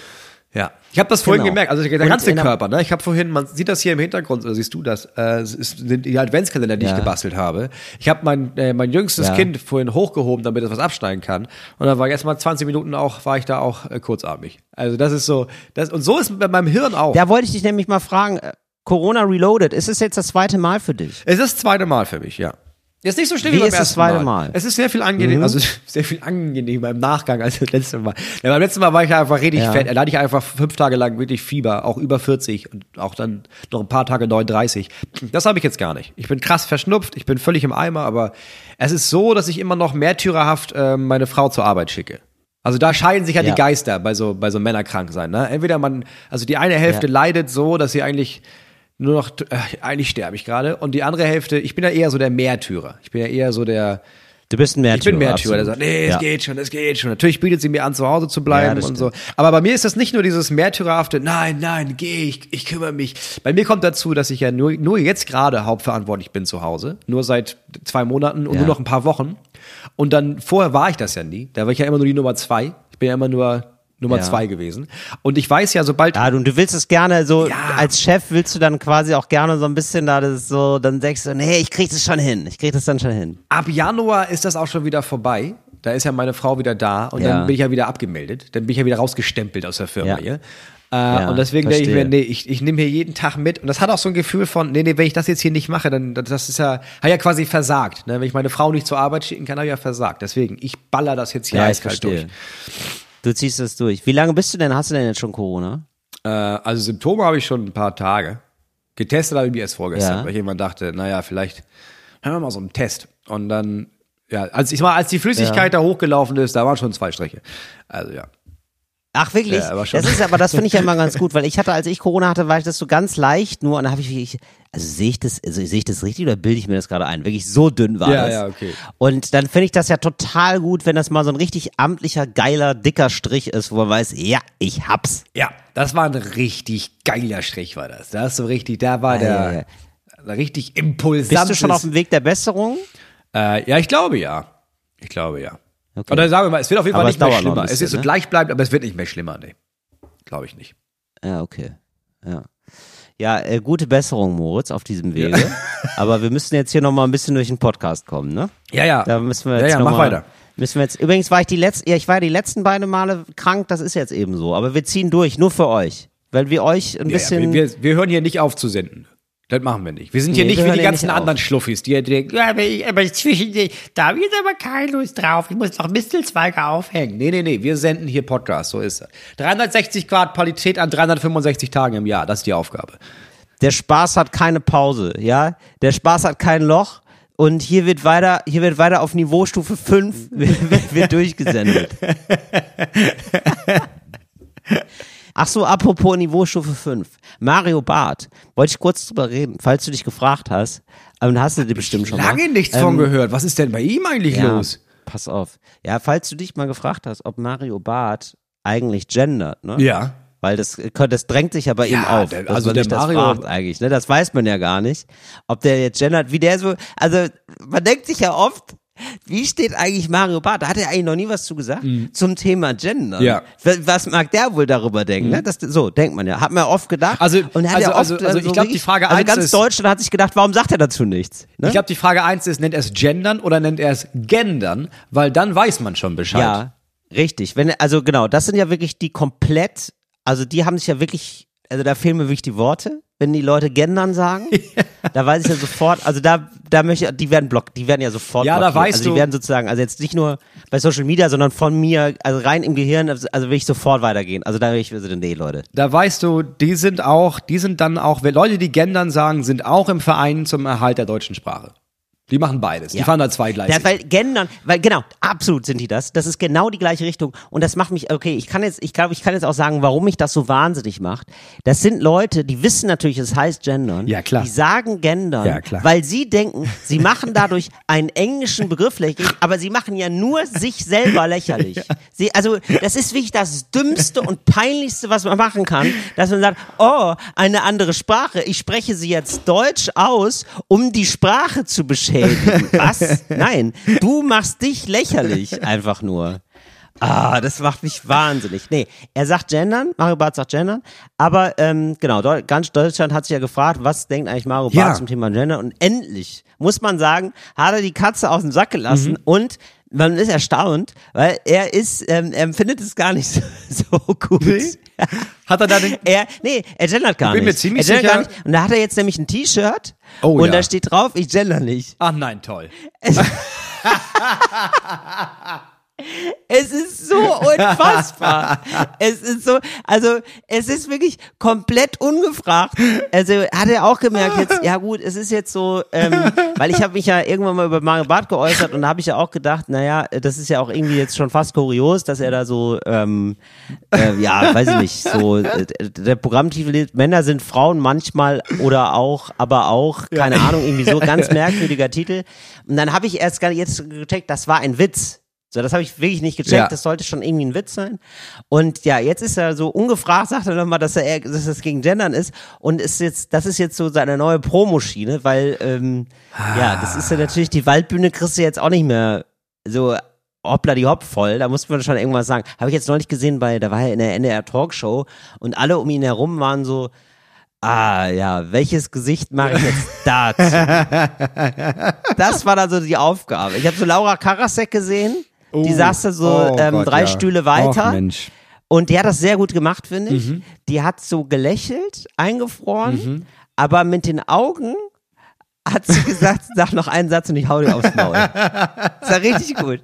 Ja. Ich habe das vorhin Genau. gemerkt, also der ganze Körper, ne? Ich habe vorhin, man sieht das hier im Hintergrund, oder siehst du das? Äh, ist, sind die Adventskalender, die Ja. ich gebastelt habe. Ich habe mein, äh, mein jüngstes Ja. Kind vorhin hochgehoben, damit es was abschneiden kann. Und dann war jetzt mal 20 Minuten auch, war ich da auch äh, kurzatmig. Also das ist so, das, und so ist bei meinem Hirn auch. Da wollte ich dich nämlich mal fragen, äh, Corona Reloaded, ist es jetzt das zweite Mal für dich? Es ist das zweite Mal für mich, ja. Ist nicht so schlimm Wie wie beim ist das ersten zweite Mal. Mal? Mhm. Es ist sehr viel angenehm, also sehr viel angenehmer im Nachgang als das letzte Mal. Ja, beim letzten Mal war ich einfach richtig Ja. fett. Da hatte ich einfach fünf Tage lang wirklich Fieber, auch über 40 und auch dann noch ein paar Tage 39. Das habe ich jetzt gar nicht. Ich bin krass verschnupft, ich bin völlig im Eimer, aber es ist so, dass ich immer noch märtyrerhaft äh, meine Frau zur Arbeit schicke. Also da scheiden sich ja, Ja. die Geister bei so bei so Männerkrank sein. Ne? Entweder man, also die eine Hälfte leidet so, dass sie eigentlich nur noch, äh, eigentlich sterbe ich gerade. Und die andere Hälfte, ich bin ja eher so der Märtyrer. Ich bin ja eher so der, Du bist ein Märtyrer. ich bin Märtyrer, der sagt, nee, es Ja. geht schon, es geht schon. Natürlich bietet sie mir an, zu Hause zu Ja, bleiben das und so. Aber bei mir ist das nicht nur dieses Märtyrerhafte, nein, nein, geh, ich, ich kümmere mich. Bei mir kommt dazu, dass ich ja nur, nur jetzt gerade hauptverantwortlich bin zu Hause. Nur seit zwei Monaten und Ja. nur noch ein paar Wochen. Und dann, vorher war ich das ja nie. Da war ich ja immer nur die Nummer zwei. Ich bin ja immer nur Nummer Ja. zwei gewesen. Und ich weiß ja, sobald Ja, du, du willst es gerne so, Ja. als Chef willst du dann quasi auch gerne so ein bisschen da das so, dann denkst du, nee, ich krieg das schon hin, ich krieg das dann schon hin. ab Januar ist das auch schon wieder vorbei. Da ist ja meine Frau wieder da und Ja. dann bin ich ja wieder abgemeldet. Dann bin ich ja wieder rausgestempelt aus der Firma Ja. hier. Äh, und deswegen denke ich mir, verstehe. nee, ich, ich nehme hier jeden Tag mit. Und das hat auch so ein Gefühl von, nee, nee, wenn ich das jetzt hier nicht mache, dann das ist ja, habe ja quasi versagt. Ne? Wenn ich meine Frau nicht zur Arbeit schicken kann, habe ich ja versagt. Deswegen, ich baller das jetzt hier Ja, eiskalt verstehe. durch. Du ziehst das durch. Wie lange bist du denn, hast du denn jetzt schon Corona? Äh, also Symptome habe ich schon ein paar Tage. Getestet habe ich mich erst vorgestern, Ja. weil ich irgendwann dachte, naja, vielleicht haben wir mal so einen Test. Und dann, ja, als ich mal, als die Flüssigkeit da hochgelaufen ist, da waren schon zwei Striche. Also ja. Ach wirklich? Ja, aber schon. das ist aber das finde ich ja immer ganz gut, weil ich hatte, als ich Corona hatte, war ich das so ganz leicht nur und da habe ich wirklich, also sehe ich das, also sehe ich das richtig oder bilde ich mir das gerade ein? Wirklich so dünn war Ja, das. ja, okay. Und dann finde ich das ja total gut, wenn das mal so ein richtig amtlicher, geiler, dicker Strich ist, wo man weiß, ja, ich hab's. Ja, das war ein richtig geiler Strich, war das. Da ist so richtig, da war ja, der richtig impulsant. Bist du schon auf dem Weg der Besserung? Äh, ja, ich glaube ja. Ich glaube ja. Okay. Oder sagen wir mal, es wird auf jeden Fall Aber nicht es mehr schlimmer. es bisschen, ist so ne? gleich bleibt, aber es wird nicht mehr schlimmer, nee. Glaube ich nicht. Ja, okay. Ja. Ja, äh, gute Besserung, Moritz, auf diesem Wege. Aber wir müssen jetzt hier nochmal ein bisschen durch den Podcast kommen, ne? Ja, ja. Da müssen wir ja, jetzt ja, noch mach mal, weiter. Müssen wir jetzt. Übrigens war ich die letzten, ja, ich war die letzten beiden Male krank. Das ist jetzt eben so. Aber wir ziehen durch, nur für euch, weil wir euch ein Ja, bisschen. ja, wir, wir hören hier nicht auf zu senden. Das machen wir nicht. Wir sind hier Nee, nicht wir wie die hier ganzen nicht auf. anderen Schluffis, die hier denken, ja, aber, ich, aber zwischen, da habe ich jetzt aber keine Lust drauf. Ich muss noch Mistelzweige aufhängen. Nee, nee, nee. Wir senden hier Podcasts. So ist es. 360 Grad Qualität an 365 Tagen im Jahr. Das ist die Aufgabe. Der Spaß hat keine Pause, ja? Der Spaß hat kein Loch. Und hier wird weiter, hier wird weiter auf Niveaustufe 5 wird, wird durchgesendet. Ach so, apropos Niveaustufe 5. Mario Barth. Wollte ich kurz drüber reden, falls du dich gefragt hast. Dann hast du dir bestimmt schon Lange mal. nichts von gehört. Was ist denn bei ihm eigentlich Ähm, ja, los? Pass auf. Ja, falls du dich mal gefragt hast, ob Mario Barth eigentlich gendert, ne? Ja. Weil das, das drängt sich ja bei ihm Ja, auf. der- also der Mario- fragt eigentlich, ne? Das weiß man ja gar nicht. Ob der jetzt gendert, wie der so, also man denkt sich ja oft, wie steht eigentlich Mario Barth? Da hat er eigentlich noch nie was zu gesagt zum Thema Gender. Mhm. Ja. Was, mag der wohl darüber denken? Ne? Das, so denkt man ja. Hat man ja oft gedacht. Also- und hat also- ja oft, also- also äh, ich glaub, die Frage also eins ganz ist- Deutschland hat sich gedacht, warum sagt er dazu nichts? Ne? Ich glaube, die Frage eins ist, nennt er es gendern oder nennt er es gendern? Weil dann weiß man schon Bescheid. Ja, richtig. Wenn, also genau, das sind ja wirklich die komplett, also die haben sich ja wirklich, also da fehlen mir wirklich die Worte, wenn die Leute gendern sagen. Da weiß ich ja sofort, also da, da möchte ich, die werden block, die werden ja sofort Ja, da blockiert. weißt also die du- werden sozusagen, also jetzt nicht nur bei Social Media, sondern von mir, also rein im Gehirn, also also will ich sofort weitergehen. Also da will ich, also nee, Leute. Da weißt du, die sind auch, die sind dann auch, Leute, die gendern sagen, sind auch im Verein zum Erhalt der deutschen Sprache. Die machen beides. Die Ja. fahren da zweigleisig. Ja, weil gendern, weil genau, absolut sind die das. Das ist genau die gleiche Richtung. Und das macht mich, okay, ich kann jetzt, ich glaube, ich kann jetzt auch sagen, warum mich das so wahnsinnig macht. Das sind Leute, die wissen natürlich, es heißt gendern. Ja, klar. Die sagen gendern, Ja, klar. weil sie denken, sie machen dadurch einen englischen Begriff lächerlich, aber sie machen ja nur sich selber lächerlich. Sie, also, das ist wirklich das Dümmste und Peinlichste, was man machen kann, dass man sagt, oh, eine andere Sprache. Ich spreche sie jetzt Deutsch aus, um die Sprache zu beschädigen. Was? Nein, du machst dich lächerlich einfach nur. Ah, das macht mich wahnsinnig. Nee, er sagt gendern, Mario Barth sagt gendern, aber ähm, genau, ganz Deutschland hat sich ja gefragt, was denkt eigentlich Mario Ja. Barth zum Thema Gender und endlich, muss man sagen, hat er die Katze aus dem Sack gelassen Mhm. und man ist erstaunt, weil er ist, ähm, er findet es gar nicht so, so gut. Nee? Hat er da den, Er, nee, er gendert gar Ich bin nicht. mir ziemlich er sicher- nicht. Und da hat er jetzt nämlich ein T-Shirt Oh, und ja. da steht drauf, ich gender nicht. ach nein, toll. Es ist so unfassbar. es ist so, also es ist wirklich komplett ungefragt. Also hat er auch gemerkt jetzt, ja gut, es ist jetzt so, ähm, weil ich habe mich ja irgendwann mal über Mario Barth geäußert und da habe ich ja auch gedacht, naja, das ist ja auch irgendwie jetzt schon fast kurios, dass er da so, ähm, äh, ja, weiß ich nicht, so, äh, der Programmtitel Männer sind Frauen manchmal oder auch, aber auch, keine Ahnung, irgendwie so, ganz merkwürdiger Titel. Und dann habe ich erst gar jetzt gecheckt, das war ein Witz. So, das habe ich wirklich nicht gecheckt. Ja. Das sollte schon irgendwie ein Witz sein. Und ja, jetzt ist er so ungefragt, sagt er nochmal, dass er dass das gegen Gendern ist. Und ist jetzt, das ist jetzt so seine neue Promoschiene, weil ähm, ja, das ist ja natürlich die Waldbühne kriegst du jetzt auch nicht mehr so hoppla die hopp voll, da musste man schon irgendwas sagen. Habe ich jetzt neulich gesehen bei, da war er in der NDR Talkshow und alle um ihn herum waren so, ah ja, welches Gesicht mache ich jetzt dazu? das war dann so die Aufgabe. Ich habe so Laura Karasek gesehen, die Oh. saß da so Oh ähm, Gott, drei ja. Stühle weiter. Och, Mensch. Und die hat das sehr gut gemacht, finde ich. Mhm. Die hat so gelächelt, eingefroren, Mhm. aber mit den Augen hat sie gesagt, sag noch einen Satz und ich hau dir aufs Maul. Das war richtig gut.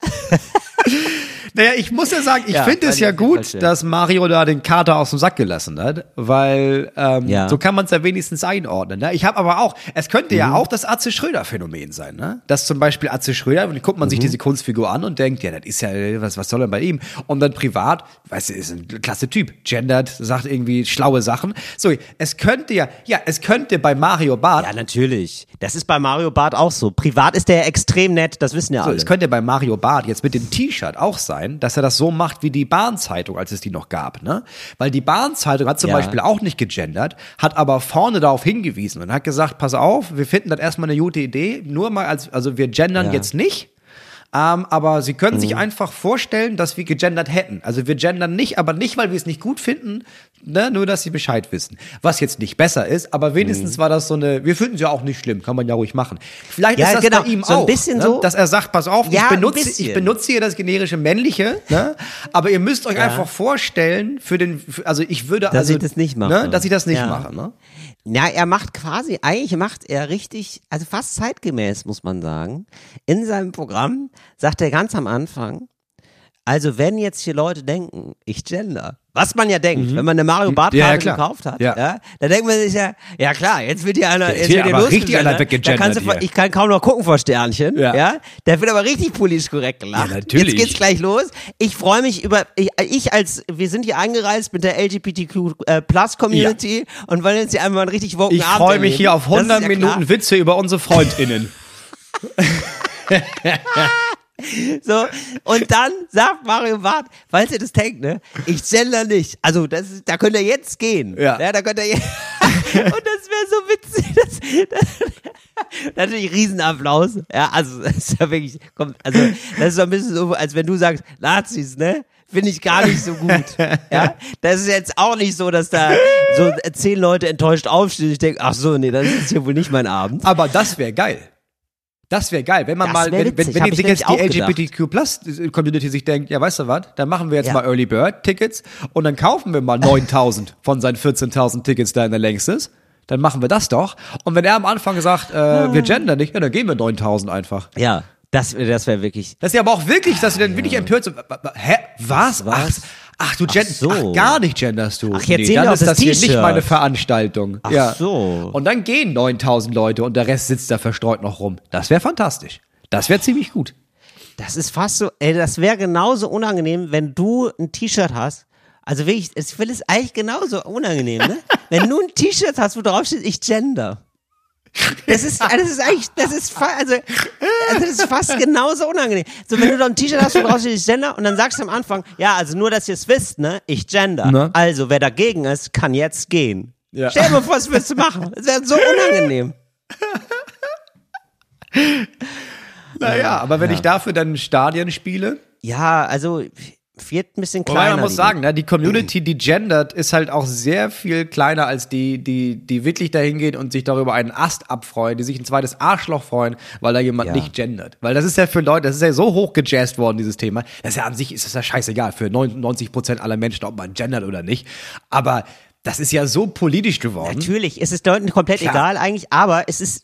Naja, ich muss ja sagen, ich Ja, finde es ja gut, dass Mario da den Kater aus dem Sack gelassen hat, weil ähm, Ja. so kann man es ja wenigstens einordnen. Ne? Ich habe aber auch, es könnte Mhm. ja auch das Atze Schröder-Phänomen sein, ne? Dass zum Beispiel Atze Schröder, und dann guckt man sich Mhm. diese Kunstfigur an und denkt, ja, das ist ja, was, was soll denn bei ihm? Und dann privat, weißt du, ist ein klasse Typ, gendert, sagt irgendwie schlaue Sachen. So, es könnte ja, ja, es könnte bei Mario Barth Ja, natürlich. Das ist bei Mario Barth auch so. Privat ist der extrem nett, das wissen ja So, alle. es könnte bei Mario Barth jetzt mit dem T-Shirt auch sein, dass er das so macht wie die Bahn-Zeitung, als es die noch gab, ne? Weil die Bahn-Zeitung hat zum Ja. Beispiel auch nicht gegendert, hat aber vorne darauf hingewiesen und hat gesagt, pass auf, wir finden das erstmal eine gute Idee, nur mal als, also wir gendern Ja. jetzt nicht, ähm, aber sie können Mhm. sich einfach vorstellen, dass wir gegendert hätten. Also wir gendern nicht, aber nicht, weil wir es nicht gut finden, ne? nur dass sie Bescheid wissen. Was jetzt nicht besser ist, aber wenigstens war das so eine, wir finden es ja auch nicht schlimm, kann man ja ruhig machen. Vielleicht Mhm. Ja, ist das genau, bei ihm so ein auch, bisschen ne? so- dass er sagt, pass auf, Ja, ich, benutze, ich benutze hier das generische männliche, ne? aber ihr müsst euch einfach vorstellen, für den, für, also ich würde Dass also, ich das nicht mache. Ne? dass ich das nicht Ja. mache. Ne? Na, er macht quasi, eigentlich macht er richtig, also fast zeitgemäß, muss man sagen. In seinem Programm sagt er ganz am Anfang, also wenn jetzt hier Leute denken, ich gender, was man ja denkt, wenn man eine Mario Mhm. Ja, ja, Karte klar. gekauft hat, Ja. ja. dann denkt man sich ja, ja klar, jetzt wird hier einer, Jetzt jetzt wird hier aber richtig einer weggegendert Da kannst du. Ich kann kaum noch gucken vor Sternchen, Ja. ja. Da wird aber richtig politisch korrekt gelacht. Ja, natürlich. Jetzt geht's gleich los. Ich freue mich über, ich, ich als, wir sind hier eingereist mit der LGBTQ äh, Plus Community und wollen jetzt hier einmal einen richtig woken Ich freue mich hier auf Das ist 100 ja Minuten. Witze über unsere FreundInnen. So, und dann sagt Mario Barth, falls ihr das denkt, ne, ich gender nicht. Also, das ist, da könnt ihr jetzt gehen. Ja. da könnt ihr jetzt. und das wäre so witzig. Das, das, natürlich Riesenapplaus. Ja, also, das ist ja wirklich, kommt, also, das ist so ein bisschen so, als wenn du sagst, Nazis, ne? Finde ich gar nicht so gut. Ja, das ist jetzt auch nicht so, dass da so zehn Leute enttäuscht aufstehen. Ich denke, ach so, nee, das ist hier wohl nicht mein Abend. Aber das wäre geil. Das wäre geil, wenn man Das mal, wenn, wenn, witzig, wenn ich sich jetzt die. LGBTQ Plus Community sich denkt, ja, weißt du was, dann machen wir jetzt Ja. mal Early Bird Tickets und dann kaufen wir mal 9000 von seinen 14.000 Tickets da in der Längstes. Dann machen wir das doch. Und wenn er am Anfang sagt, äh, wir gendern nicht, ja, dann gehen wir 9000 einfach. Ja, das, das wäre wirklich, Das ist ja aber auch wirklich, dass du dann wirklich empört so, hä, was? Was? Ach, ach du gen so. ach, gar nicht genderst du. Ach, jetzt sehen dann wir ist das das hier nicht meine Veranstaltung. Ach ja. so. Und dann gehen 9000 Leute und der Rest sitzt da verstreut noch rum. Das wäre fantastisch. Das wäre ziemlich gut. Das ist fast so, ey, das wäre genauso unangenehm, wenn du ein T-Shirt hast. Also wirklich, ich finde es eigentlich genauso unangenehm, ne? wenn du ein T-Shirt hast, wo drauf steht, ich gender. Das ist, das ist eigentlich, das ist, also, also das ist fast genauso unangenehm. So, wenn du da ein T-Shirt hast, wo drauf steht, ich gender, und dann sagst du am Anfang, ja, also nur, dass ihr es wisst, ne, ich gender. Ne? Also, wer dagegen ist, kann jetzt gehen. Ja. Stell dir mal vor, was würdest du machen? Das wäre so unangenehm. Naja, aber wenn ich dafür dann Stadien spiele, Ja, also, wird ein bisschen Wobei kleiner. man muss sagen, ne, die Community, die gendert, ist halt auch sehr viel kleiner als die, die, die wirklich dahin geht und sich darüber einen Ast abfreuen, die sich ein zweites Arschloch freuen, weil da jemand Ja. nicht gendert. Weil das ist ja für Leute, das ist ja so hoch gejazzt worden, dieses Thema. Das ist ja an sich, ist das ja scheißegal für 99 Prozent aller Menschen, ob man gendert oder nicht. Aber das ist ja so politisch geworden. Natürlich, es ist Leuten komplett Klar. egal eigentlich, aber es ist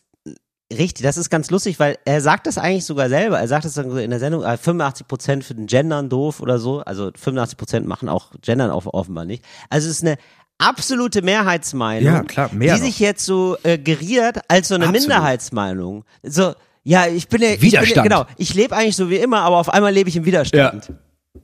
richtig, das ist ganz lustig, weil er sagt das eigentlich sogar selber. Er sagt das dann so in der Sendung, äh, 85 Prozent für den Gendern doof oder so. Also 85 Prozent machen auch Gendern auch offenbar nicht. Also es ist eine absolute Mehrheitsmeinung, Ja, klar, mehr die noch. sich jetzt so äh, geriert als so eine Absolut. Minderheitsmeinung. So, ja, ich bin ja, ich bin ja, Widerstand. genau, ich lebe eigentlich so wie immer, aber auf einmal lebe ich im Widerstand.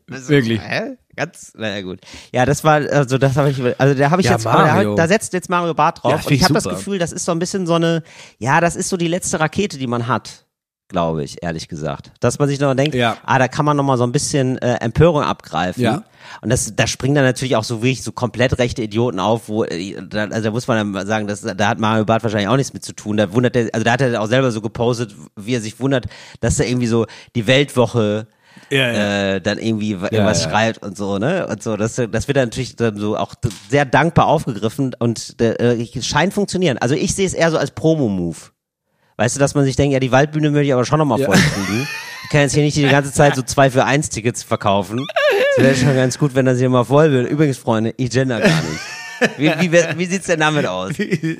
Wirklich. Hä? Ganz, naja gut. Ja, das war, also das habe ich, also da habe ich Ja, jetzt, da, da setzt jetzt Mario Barth drauf. Ja, und ich habe das. Gefühl, das ist so ein bisschen so eine, ja, das ist so die letzte Rakete, die man hat. glaube ich, ehrlich gesagt. Dass man sich noch denkt, Ja. ah, da kann man noch mal so ein bisschen äh, Empörung abgreifen. Ja. Und das, da springen dann natürlich auch so wirklich so komplett rechte Idioten auf, wo, äh, da, also da muss man dann sagen, das, da hat Mario Barth wahrscheinlich auch nichts mit zu tun. Da wundert er, also da hat er auch selber so gepostet, wie er sich wundert, dass er irgendwie so die Weltwoche Ja, Äh, dann irgendwie w- irgendwas ja. schreibt und so, ne? Und so, das, das wird dann natürlich dann so auch sehr dankbar aufgegriffen und äh, scheint funktionieren. Also ich sehe es eher so als Promo-Move. Weißt du, dass man sich denkt, ja, die Waldbühne möchte ich aber schon nochmal voll kriegen. Ich kann jetzt hier nicht die ganze Zeit so zwei für eins Tickets verkaufen. Das wäre schon ganz gut, wenn das hier mal voll wird. Übrigens, Freunde, ich gender gar nicht. Wie, wie, wie, wie sieht's denn damit aus? Äh,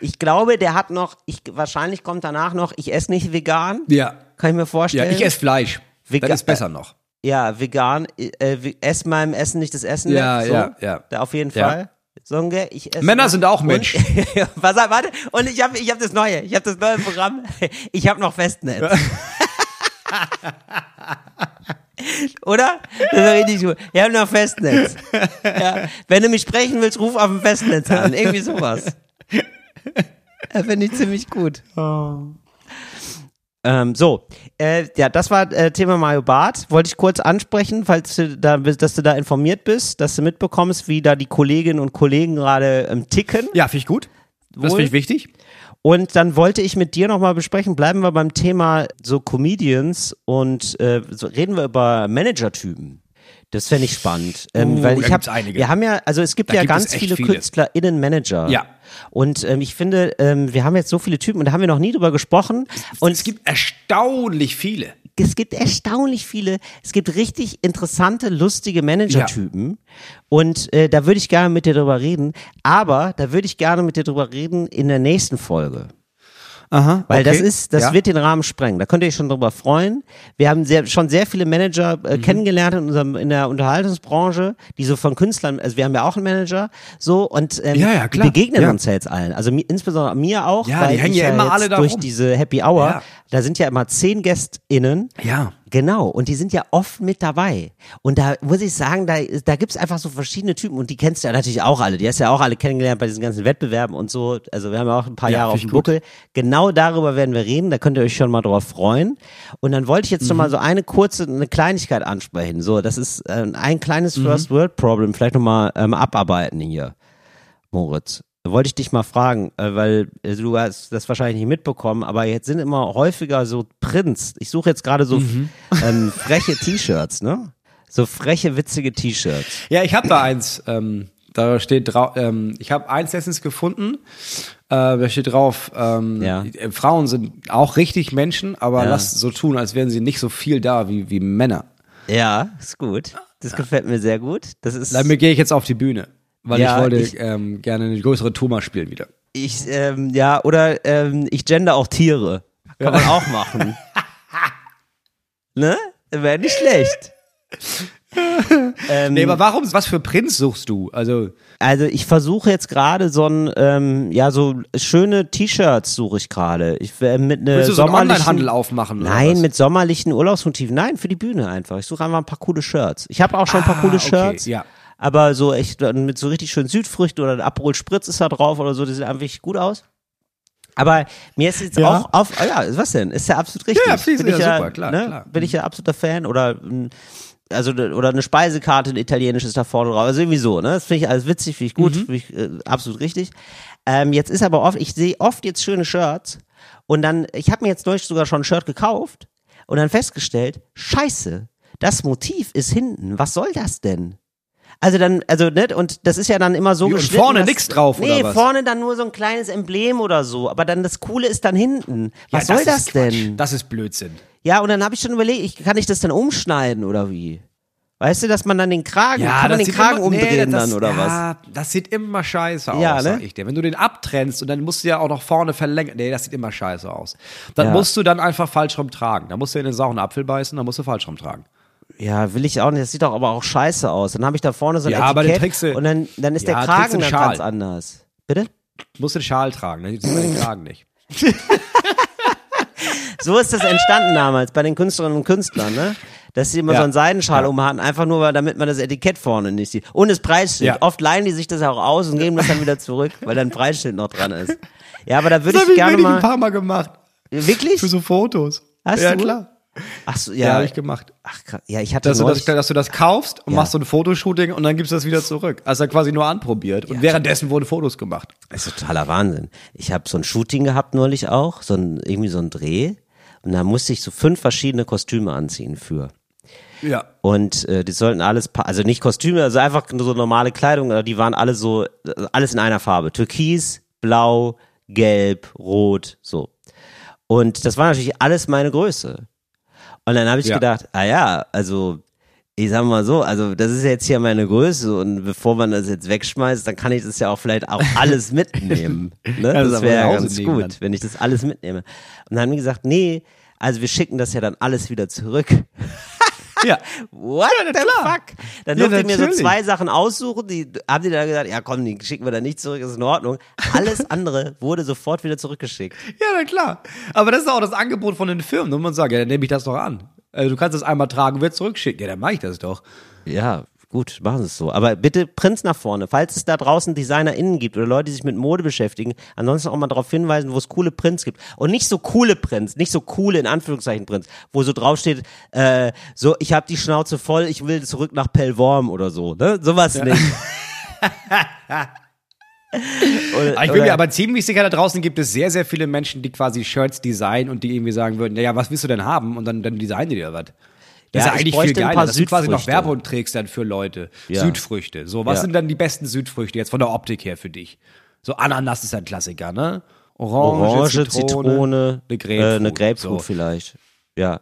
Ich glaube, der hat noch, ich, wahrscheinlich kommt danach noch, ich esse nicht vegan. ja. Kann ich mir Ja, vorstellen. ich esse Fleisch. Vega- das ist besser noch. Ja, vegan, äh, ess meinem Essen nicht das Essen. Ja, so. ja, ja. Da auf jeden Ja. Fall. So ein Ge- ich esse Männer sind auch Und- Mensch. Was, warte, und ich habe ich hab das neue, ich habe das neue Programm. Ich habe noch Festnetz. Oder? Das ist richtig gut. Ich habe noch Festnetz. Ja. Wenn du mich sprechen willst, ruf auf dem Festnetz an. Irgendwie sowas. Das finde ich ziemlich gut. Ähm, so, äh, ja, das war äh, Thema Mario Barth. Wollte ich kurz ansprechen, falls du da, bist- dass du da informiert bist, dass du mitbekommst, wie da die Kolleginnen und Kollegen gerade ähm, ticken. Ja, finde ich gut. Das finde ich wichtig. Und dann wollte ich mit dir nochmal besprechen, bleiben wir beim Thema so Comedians und äh, so reden wir über Managertypen. Das fände ich spannend, ähm, Uh, weil ich einige. wir haben ja, also es gibt Da ja gibt ganz viele, viele. KünstlerInnen Manager. Ja. Und ähm, ich finde, ähm, wir haben jetzt so viele Typen und da haben wir noch nie drüber gesprochen. Und es gibt erstaunlich viele. es gibt erstaunlich viele, es gibt richtig interessante, lustige Manager-Typen. Und äh, da würde ich gerne mit dir drüber reden. Aber da würde ich gerne mit dir drüber reden in der nächsten Folge. Aha. Weil okay. das ist, das ja. wird den Rahmen sprengen. Da könnt ihr euch schon drüber freuen. Wir haben sehr, schon sehr viele Manager Mhm. äh, kennengelernt in unserem, in der Unterhaltungsbranche, die so von Künstlern, also wir haben ja auch einen Manager, so, und, ähm, Ja, ja, die klar. begegnen Ja. uns ja jetzt allen. Also mi, insbesondere mir auch, Ja, weil die hängen ich ja immer alle da durch diese Happy Hour, Ja. da sind ja immer zehn GästInnen. Ja. Genau, und die sind ja oft mit dabei. Und da muss ich sagen, da, da gibt's einfach so verschiedene Typen und die kennst du ja natürlich auch alle. Die hast du ja auch alle kennengelernt bei diesen ganzen Wettbewerben und so. Also wir haben ja auch ein paar Ja, Jahre auf dem. Buckel. Genau darüber werden wir reden, da könnt ihr euch schon mal drauf freuen. Und dann wollte ich jetzt noch Mhm. mal so eine kurze, eine Kleinigkeit ansprechen. So, das ist äh, ein kleines Mhm. First World Problem, vielleicht noch mal ähm, abarbeiten hier, Moritz. Wollte ich dich mal fragen, äh, weil äh, du hast das wahrscheinlich nicht mitbekommen, aber jetzt sind immer häufiger so Prints. Ich suche jetzt gerade so Mhm. ähm, freche T-Shirts, ne? So freche, witzige T-Shirts. Ja, ich habe da eins. Ähm, da steht drauf. Ähm, ich habe eins letztens gefunden. Äh, da steht drauf. Ähm, Ja. äh, Frauen sind auch richtig Menschen, aber Ja. lasst so tun, als wären sie nicht so viel da wie wie Männer. Ja, ist gut. Das gefällt mir sehr gut. Das ist. Damit gehe ich jetzt auf die Bühne, weil Ja, ich wollte ich- ähm, gerne eine größere mal spielen wieder. Ich, ähm, ja, oder ähm, ich gender auch Tiere. Kann man auch machen. ne? Wäre nicht schlecht. ähm, Nee, aber warum? Was für Prinz suchst du? Also also ich versuche jetzt gerade so ein, ähm, ja, so schöne T-Shirts suche ich gerade. Ich äh, mit ne willst du so einen sommerlichen Onlinehandel aufmachen? Nein, mit sommerlichen Urlaubsmotiven. Nein, für die Bühne einfach. Ich suche einfach ein paar coole Shirts. Ich habe auch schon ein paar Ah, coole okay, Shirts. ja. Aber so echt mit so richtig schönen Südfrüchten oder ein Aperol Spritz ist da drauf oder so, die sehen einfach gut aus. Aber mir ist jetzt Ja. auch auf, ah ja, was denn? Ist ja absolut richtig. Ja, Bin ich ja super, klar, ne? klar. Bin ich ja absoluter Fan oder also oder eine Speisekarte, ein italienisches da vorne drauf, also irgendwie so, ne? Das finde ich alles witzig, finde ich gut, Mhm. finde ich äh, absolut richtig. Ähm, jetzt ist aber oft, ich sehe oft jetzt schöne Shirts und dann, ich habe mir jetzt neulich sogar schon ein Shirt gekauft und dann festgestellt, scheiße, das Motiv ist hinten, was soll das denn? Also dann, also ne, und das ist ja dann immer so Wie, und geschnitten. vorne dass- nix drauf, Nee, oder was? vorne dann nur so ein kleines Emblem oder so. Aber dann das Coole ist dann hinten. Was Ja, soll das ist Quatsch. denn? Das ist Blödsinn. Ja, und dann habe ich schon überlegt, ich, kann ich das dann umschneiden oder wie? Weißt du, dass man dann den Kragen, kann man den sieht Kragen immer, nee, umdrehen das, dann oder was? ja, das sieht immer scheiße aus, Ja, ne? sag ich dir. Wenn du den abtrennst und dann musst du ja auch noch vorne verlängern, nee, das sieht immer scheiße aus. Dann Ja. musst du dann einfach falsch rum tragen. Dann musst du in den sauren Apfel beißen, dann musst du falsch rum tragen. Ja, will ich auch nicht. Das sieht doch aber auch scheiße aus. Dann habe ich da vorne so ein Ja, aber den Etikett trägst du- und dann, dann ist Ja, der Kragen dann ganz anders. Bitte? Du musst den Schal tragen, dann sieht man den Kragen nicht. So ist das entstanden damals bei den Künstlerinnen und Künstlern, ne? Dass sie immer Ja. so einen Seidenschal Ja. umhatten, einfach nur, weil- damit man das Etikett vorne nicht sieht. Und das Preisschild. Ja. Oft leihen die sich das auch aus und geben das dann wieder zurück, weil dann ein Preisschild noch dran ist. Ja, aber da würde Das habe ich ich gerne wirklich ein mal. paar Mal gemacht. Wirklich? Für so Fotos. Hast ja, du? klar. Ach so, Ja, ja. habe ich gemacht. Ach, krass. ja, ich hatte Dass du, das, neulich, dass du das kaufst und Ja. machst so ein Fotoshooting und dann gibst du das wieder zurück. Also quasi nur anprobiert. Und währenddessen wurden Fotos gemacht. Das ist totaler Wahnsinn. Ich habe so ein Shooting gehabt neulich auch, so ein, irgendwie so ein Dreh. Und da musste ich so fünf verschiedene Kostüme anziehen für. Ja. Und äh, die sollten alles, also nicht Kostüme, also einfach nur so normale Kleidung, aber die waren alle so, alles in einer Farbe. Türkis, Blau, Gelb, Rot, so. Und das war natürlich alles meine Größe. Und dann habe ich Ja. gedacht, ah ja, also ich sag mal so, also das ist jetzt hier meine Größe und bevor man das jetzt wegschmeißt, dann kann ich das ja auch vielleicht auch alles mitnehmen. Ne? Ja, das wäre ganz nehmen gut, dann. wenn ich das alles mitnehme. Und dann haben die gesagt, nee, also wir schicken das ja dann alles wieder zurück. Ja. What na the klar. fuck? Dann Ja, durfte ich mir so zwei Sachen aussuchen, die haben die dann gesagt, ja komm, die schicken wir dann nicht zurück, ist in Ordnung. Alles andere wurde sofort wieder zurückgeschickt. Ja, na klar. Aber das ist auch das Angebot von den Firmen. Und man sagt, ja, dann nehme ich das doch an. Also du kannst es einmal tragen, wird zurückschicken. Ja, dann mache ich das doch. Ja, gut, machen Sie es so. Aber bitte Prinz nach vorne. Falls es da draußen DesignerInnen gibt oder Leute, die sich mit Mode beschäftigen, ansonsten auch mal darauf hinweisen, wo es coole Prints gibt. Und nicht so coole Prints, nicht so coole in Anführungszeichen Prints, wo so draufsteht, äh, so, ich habe die Schnauze voll, ich will zurück nach Pellworm oder so. Ne? Sowas nicht. oder, ich bin mir aber ziemlich sicher, da draußen gibt es sehr, sehr viele Menschen, die quasi Shirts designen und die irgendwie sagen würden, ja, was willst du denn haben? Und dann, dann designen die dir was. Das Ja, ist ich eigentlich viel ein geiler, paar dass du quasi noch. Werbung trägst dann für Leute. Ja. Südfrüchte. So, was Ja. sind dann die besten Südfrüchte jetzt von der Optik her für dich? So Ananas ist ein Klassiker, ne? Orange, Orange, Zitrone, Zitrone, eine äh, Grapefruit. eine Grapefruit so. vielleicht. Ja.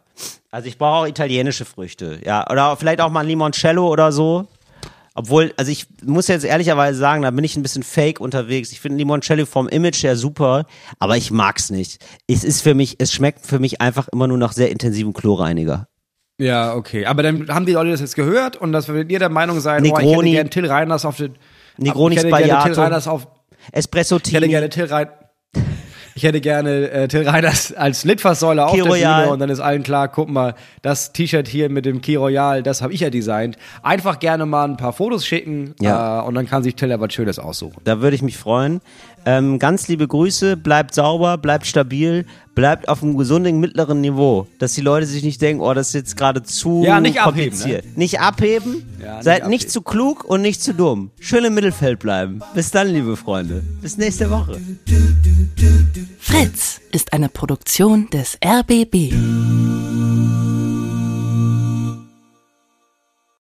Also ich brauche auch italienische Früchte. Ja. Oder vielleicht auch mal ein Limoncello oder so. Obwohl, also ich muss jetzt ehrlicherweise sagen, da bin ich ein bisschen fake unterwegs. Ich finde Limoncello vom Image her super, aber ich mag's nicht. Es ist für mich, es schmeckt für mich einfach immer nur nach sehr intensivem Chlorreiniger. Ja, okay. Aber dann haben die Leute das jetzt gehört und das würdet ihr der Meinung sein, oh, ich hätte Negroni. gerne Till Reiners auf den. Negroni ich hätte gerne Till. Reiners auf. Espresso Ich hätte Tini. gerne Till Rein. Ich hätte gerne äh, Till Reiners als Litfaßsäule auf der. Bühne und dann ist allen klar, guck mal, das T-Shirt hier mit dem Key Royal, das habe ich ja designt. Einfach gerne mal ein paar Fotos schicken Ja. äh, und dann kann sich Till ja was Schönes aussuchen. Da würde ich mich freuen. Ähm, ganz liebe Grüße, bleibt sauber, bleibt stabil, bleibt auf einem gesunden mittleren Niveau, dass die Leute sich nicht denken, oh, das ist jetzt gerade zu Ja, nicht abheben, kompliziert. Nicht abheben, Ja, nicht seid nicht abheben. zu klug und nicht zu dumm. Schön im Mittelfeld bleiben. Bis dann, liebe Freunde. Bis nächste Woche. Fritz ist eine Produktion des RBB.